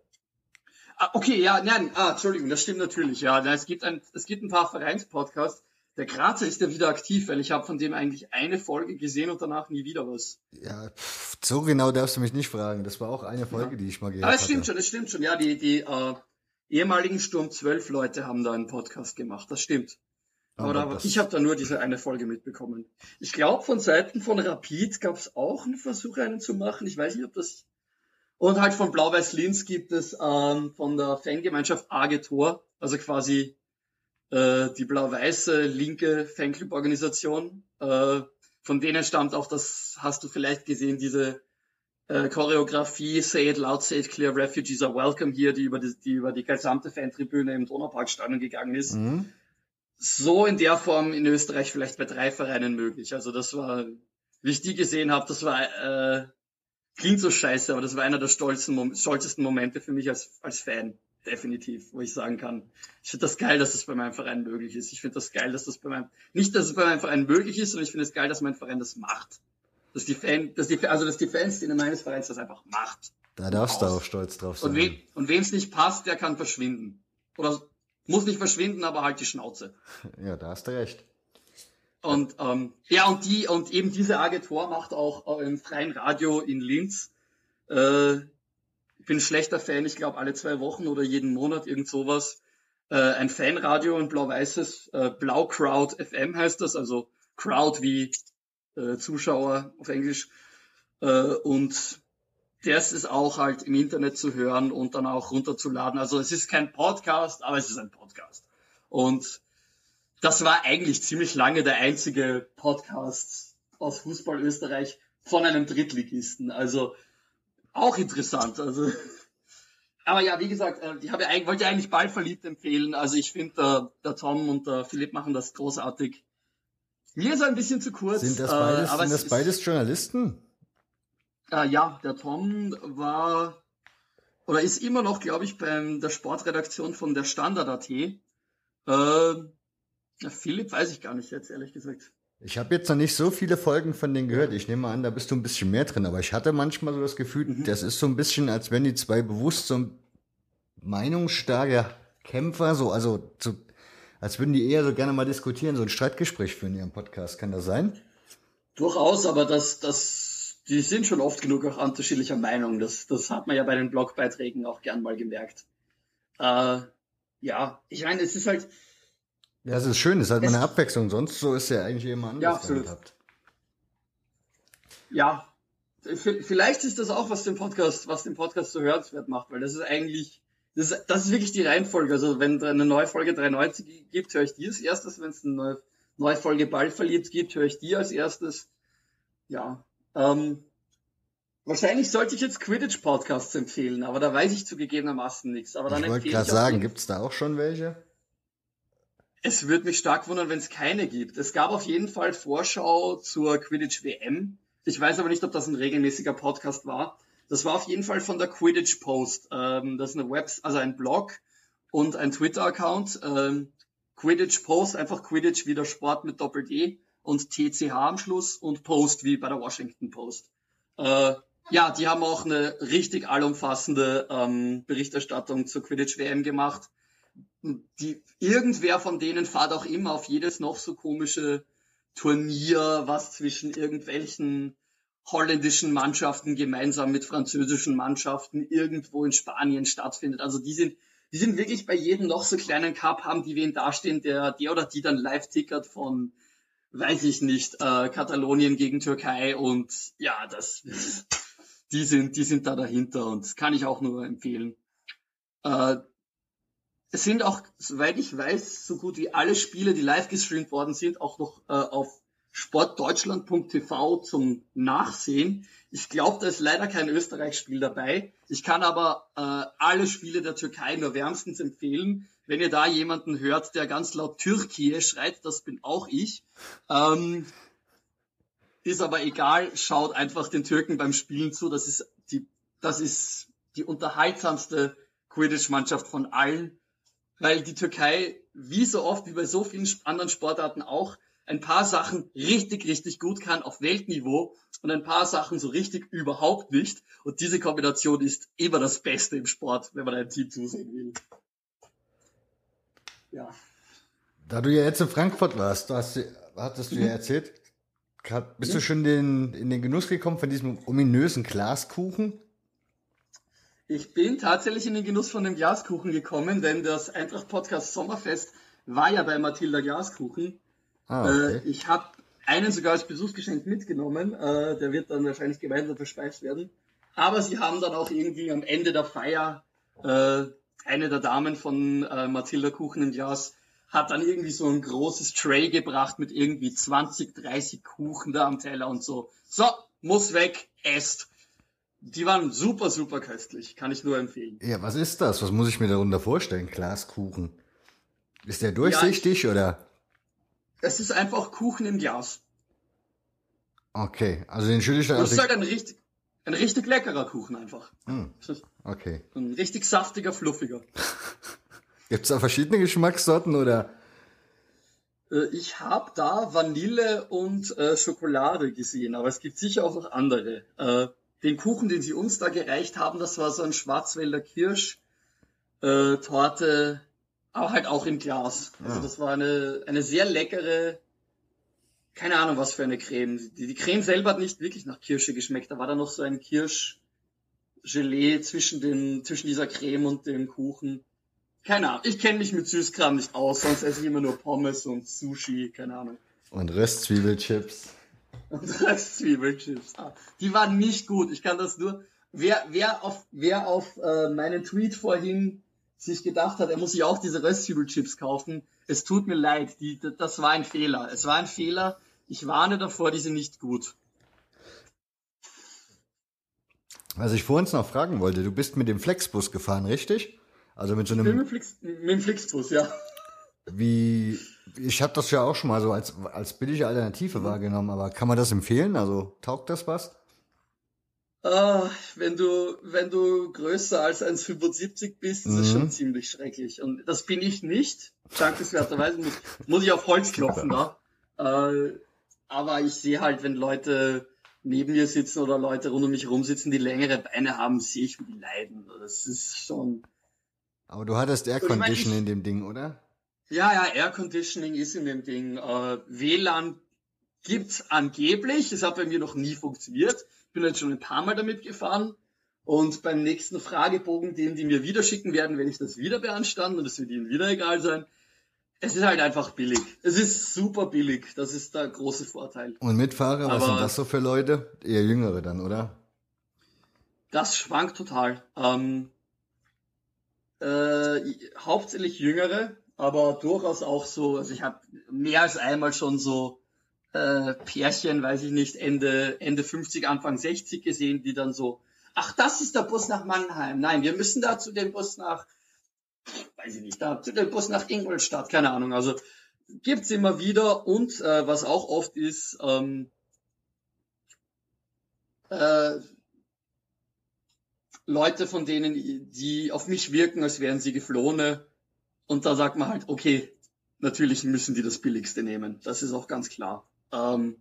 Ah, okay, ja, nein, ah, Entschuldigung, das stimmt natürlich, ja. Es gibt ein, es gibt ein paar Vereinspodcasts. Der Grazer ist ja wieder aktiv, weil ich habe von dem eigentlich eine Folge gesehen und danach nie wieder was. Ja, pff, so genau darfst du mich nicht fragen. Das war auch eine Folge, ja. die ich mal gehört habe. Aber es stimmt schon, es stimmt schon. Ja, die, die äh, ehemaligen Sturm 12 Leute haben da einen Podcast gemacht. Das stimmt. Aber, aber ich habe da nur diese eine Folge mitbekommen. Ich glaube, von Seiten von Rapid gab es auch einen Versuch, einen zu machen. Ich weiß nicht, ob das. Und halt von Blau-Weiß Linz gibt es ähm, von der Fangemeinschaft AG Tor, also quasi äh, die blau-weiße linke Fanclub-Organisation. Äh, von denen stammt auch, das hast du vielleicht gesehen, diese äh, Choreografie Say It Loud, Say It Clear, Refugees are Welcome hier, die über die, die über die gesamte Fantribüne im Donauparkstadion gegangen ist. Mhm so in der Form in Österreich vielleicht bei drei Vereinen möglich. Also das war, wie ich die gesehen habe, das war äh, klingt so scheiße, aber das war einer der stolzen, stolzesten Momente für mich als, als Fan, definitiv, wo ich sagen kann, ich finde das geil, dass das bei meinem Verein möglich ist. Ich finde das geil, dass das bei meinem, nicht, dass es bei meinem Verein möglich ist, sondern ich finde es geil, dass mein Verein das macht. Dass die Fan, dass die, also dass die Fans in meines Vereins das einfach macht. Da darfst du auch stolz drauf sein. Und, we, und wem es nicht passt, der kann verschwinden. Oder muss nicht verschwinden, aber halt die Schnauze. [LAUGHS] Ja, da hast du recht. Und ähm, ja, und die und eben diese Agentur macht auch äh, im freien Radio in Linz. Äh, bin ein schlechter Fan, ich glaube alle zwei Wochen oder jeden Monat irgend sowas. Äh, ein Fanradio, ein blau-weißes, äh, Blau Crowd FM heißt das, also Crowd wie äh, Zuschauer auf Englisch. Äh, und das ist auch halt im Internet zu hören und dann auch runterzuladen. Also es ist kein Podcast, aber es ist ein Podcast. Und das war eigentlich ziemlich lange der einzige Podcast aus Fußball Österreich von einem Drittligisten. Also auch interessant. Also, aber ja, wie gesagt, äh, ich habe ja, wollte eigentlich bald verliebt empfehlen. Also ich finde, der, der Tom und der Philipp machen das großartig. Mir ist ein bisschen zu kurz. Sind das beides, äh, sind das beides Journalisten? Äh, ja, der Tom war oder ist immer noch, glaube ich, beim der Sportredaktion von der Standard.at. Äh, Philipp weiß ich gar nicht jetzt, ehrlich gesagt. Ich habe jetzt noch nicht so viele Folgen von denen gehört. Ich nehme an, da bist du ein bisschen mehr drin. Aber ich hatte manchmal so das Gefühl, mhm. das ist so ein bisschen, als wenn die zwei bewusst so meinungsstarke Kämpfer, so, also, so, als würden die eher so gerne mal diskutieren, so ein Streitgespräch führen in ihrem Podcast. Kann das sein? Durchaus, aber das, das die sind schon oft genug auch unterschiedlicher Meinung. Das, das hat man ja bei den Blogbeiträgen auch gern mal gemerkt. Äh, ja, ich meine, es ist halt. Ja, es ist schön, es ist halt mal eine Abwechslung. Sonst so ist ja eigentlich immer anders ja, absolut. gehabt. Ja, vielleicht ist das auch, was den Podcast, was den Podcast so hörenswert macht, weil das ist eigentlich, das ist, das ist wirklich die Reihenfolge. Also wenn eine neue Folge 93 gibt, höre ich die als erstes. Wenn es eine neue, neue Folge Ball verliebt gibt, höre ich die als erstes. Ja, ähm, wahrscheinlich sollte ich jetzt Quidditch-Podcasts empfehlen, aber da weiß ich zugegebenermaßen nichts. Aber dann ich wollte gerade sagen, gibt es da auch schon welche? Es würde mich stark wundern, wenn es keine gibt. Es gab auf jeden Fall Vorschau zur Quidditch WM. Ich weiß aber nicht, ob das ein regelmäßiger Podcast war. Das war auf jeden Fall von der Quidditch Post. Ähm, das ist eine Web, also ein Blog und ein Twitter-Account. Ähm, Quidditch Post, einfach Quidditch wie der Sport mit Doppel-D und TCH am Schluss und Post wie bei der Washington Post. Äh, ja, die haben auch eine richtig allumfassende ähm, Berichterstattung zur Quidditch WM gemacht. Die, irgendwer von denen fahrt auch immer auf jedes noch so komische Turnier, was zwischen irgendwelchen holländischen Mannschaften gemeinsam mit französischen Mannschaften irgendwo in Spanien stattfindet. Also die sind, die sind wirklich bei jedem noch so kleinen Cup haben die wen dastehen, der, der oder die dann live tickert von, weiß ich nicht, äh, Katalonien gegen Türkei und ja, das, die sind, die sind da dahinter und das kann ich auch nur empfehlen. Äh, es sind auch, soweit ich weiß, so gut wie alle Spiele, die live gestreamt worden sind, auch noch äh, auf sportdeutschland.tv zum Nachsehen. Ich glaube, da ist leider kein Österreich-Spiel dabei. Ich kann aber äh, alle Spiele der Türkei nur wärmstens empfehlen. Wenn ihr da jemanden hört, der ganz laut Türkei schreit, das bin auch ich. Ähm, ist aber egal, schaut einfach den Türken beim Spielen zu. Das ist die, das ist die unterhaltsamste Quidditch-Mannschaft von allen, weil die Türkei, wie so oft, wie bei so vielen anderen Sportarten auch, ein paar Sachen richtig, richtig gut kann auf Weltniveau und ein paar Sachen so richtig überhaupt nicht. Und diese Kombination ist immer das Beste im Sport, wenn man ein Team zusehen will. Ja. Da du ja jetzt in Frankfurt warst, du hast, hattest du mhm. ja erzählt, bist du schon den, in den Genuss gekommen von diesem ominösen Glaskuchen? Ich bin tatsächlich in den Genuss von dem Glaskuchen gekommen, denn das Eintracht Podcast Sommerfest war ja bei Mathilda Glaskuchen. Ah, okay. äh, ich habe einen sogar als Besuchsgeschenk mitgenommen. Äh, der wird dann wahrscheinlich gemeinsam verspeist werden. Aber sie haben dann auch irgendwie am Ende der Feier äh, eine der Damen von äh, Mathilda Kuchen im Glas hat dann irgendwie so ein großes Tray gebracht mit irgendwie 20, 30 Kuchen da am Teller und so. So, muss weg, esst. Die waren super, super köstlich. Kann ich nur empfehlen. Ja, was ist das? Was muss ich mir darunter vorstellen? Glaskuchen. Ist der durchsichtig ja, oder? Es ist einfach Kuchen im Glas. Okay, also den schütte ich dann. Das ist halt ein richtig, ein richtig leckerer Kuchen einfach. Hm. [LAUGHS] Okay. Ein richtig saftiger, fluffiger. [LAUGHS] Gibt es da verschiedene Geschmackssorten oder? Äh, ich habe da Vanille und äh, Schokolade gesehen, aber es gibt sicher auch noch andere. Äh, den Kuchen, den sie uns da gereicht haben, das war so ein Schwarzwälder Kirsch äh, Torte, aber halt auch im Glas. Also ah. das war eine, eine sehr leckere, keine Ahnung was für eine Creme. Die, die Creme selber hat nicht wirklich nach Kirsche geschmeckt. Da war da noch so ein Kirschgelee zwischen, den, zwischen dieser Creme und dem Kuchen. Keine Ahnung. Ich kenne mich mit Süßkram nicht aus, sonst esse ich immer nur Pommes und Sushi, keine Ahnung. Und Röstzwiebelchips. Und Röstzwiebelchips. Ah, die waren nicht gut. Ich kann das nur. Wer, wer auf, wer auf äh, meinen Tweet vorhin sich gedacht hat, er muss sich auch diese Röstzwiebelchips kaufen, es tut mir leid. Die, das war ein Fehler. Es war ein Fehler. Ich warne davor, die sind nicht gut. Was ich vorhin noch fragen wollte, du bist mit dem Flexbus gefahren, richtig? Also mit so einem. Mit, Flix, mit dem Flixbus, ja. Wie, ich habe das ja auch schon mal so als, als billige Alternative mhm. wahrgenommen, aber kann man das empfehlen? Also taugt das was? Ah, wenn du, wenn du größer als 1,75 bist, ist mhm. das schon ziemlich schrecklich. Und das bin ich nicht. Dankenswerterweise muss, muss ich auf Holz klopfen da. Äh, aber ich sehe halt, wenn Leute neben mir sitzen oder Leute rund um mich rum sitzen, die längere Beine haben, sehe ich, wie die leiden. Das ist schon, aber du hattest Air Conditioning in dem Ding, oder? Ja, ja, Air Conditioning ist in dem Ding. Äh, WLAN gibt's angeblich. Es hat bei mir noch nie funktioniert. Bin jetzt schon ein paar Mal damit gefahren. Und beim nächsten Fragebogen, den die mir wieder schicken werden, werde ich das wieder beanstanden und es wird ihnen wieder egal sein. Es ist halt einfach billig. Es ist super billig. Das ist der große Vorteil. Und Mitfahrer, was sind das so für Leute? Eher jüngere dann, oder? Das schwankt total. Ähm, äh, hauptsächlich Jüngere, aber durchaus auch so, also ich habe mehr als einmal schon so äh, Pärchen, weiß ich nicht, Ende, Ende 50, Anfang 60 gesehen, die dann so, ach, das ist der Bus nach Mannheim. Nein, wir müssen da zu dem Bus nach, weiß ich nicht, da zu dem Bus nach Ingolstadt, keine Ahnung. Also gibt's immer wieder und äh, was auch oft ist, ähm, äh, Leute von denen, die auf mich wirken, als wären sie Geflohene. Und da sagt man halt, okay, natürlich müssen die das Billigste nehmen. Das ist auch ganz klar. Ähm,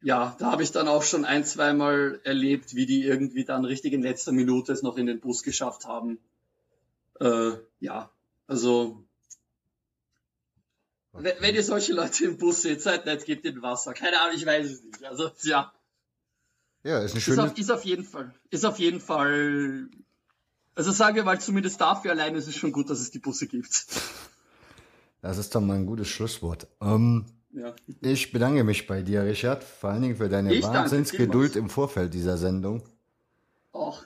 ja, da habe ich dann auch schon ein, zweimal erlebt, wie die irgendwie dann richtig in letzter Minute es noch in den Bus geschafft haben. Äh, ja, also okay. wenn, ihr solche Leute im Bus seht, seid nett, gebt ihnen Wasser. Keine Ahnung, ich weiß es nicht. Also ja. Ja, ist ein schönes... Ist auf, ist auf jeden Fall, ist auf jeden Fall, also sagen wir mal, zumindest dafür allein ist es schon gut, dass es die Busse gibt. Das ist doch mal ein gutes Schlusswort. Ähm, ja. Ich bedanke mich bei dir, Richard, vor allen Dingen für deine ich Wahnsinnsgeduld im Vorfeld dieser Sendung. Och.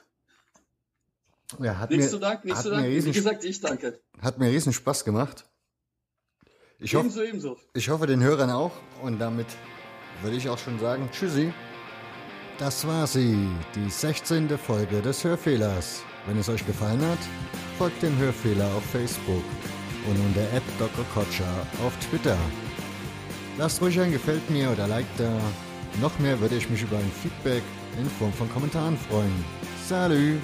Ja, hat nichts mir, zu danken, nichts zu. Riesen, Wie gesagt, ich danke. Hat mir riesen Spaß gemacht. Ich ebenso, hoff, ebenso. Ich hoffe, den Hörern auch. Und damit würde ich auch schon sagen, tschüssi. Das war sie, die 16. Folge des Hörfehlers. Wenn es euch gefallen hat, folgt dem Hörfehler auf Facebook und unter App Dr. Kotscher auf Twitter. Lasst ruhig ein Gefällt mir oder Like da. Noch mehr würde ich mich über ein Feedback in Form von Kommentaren freuen. Salü!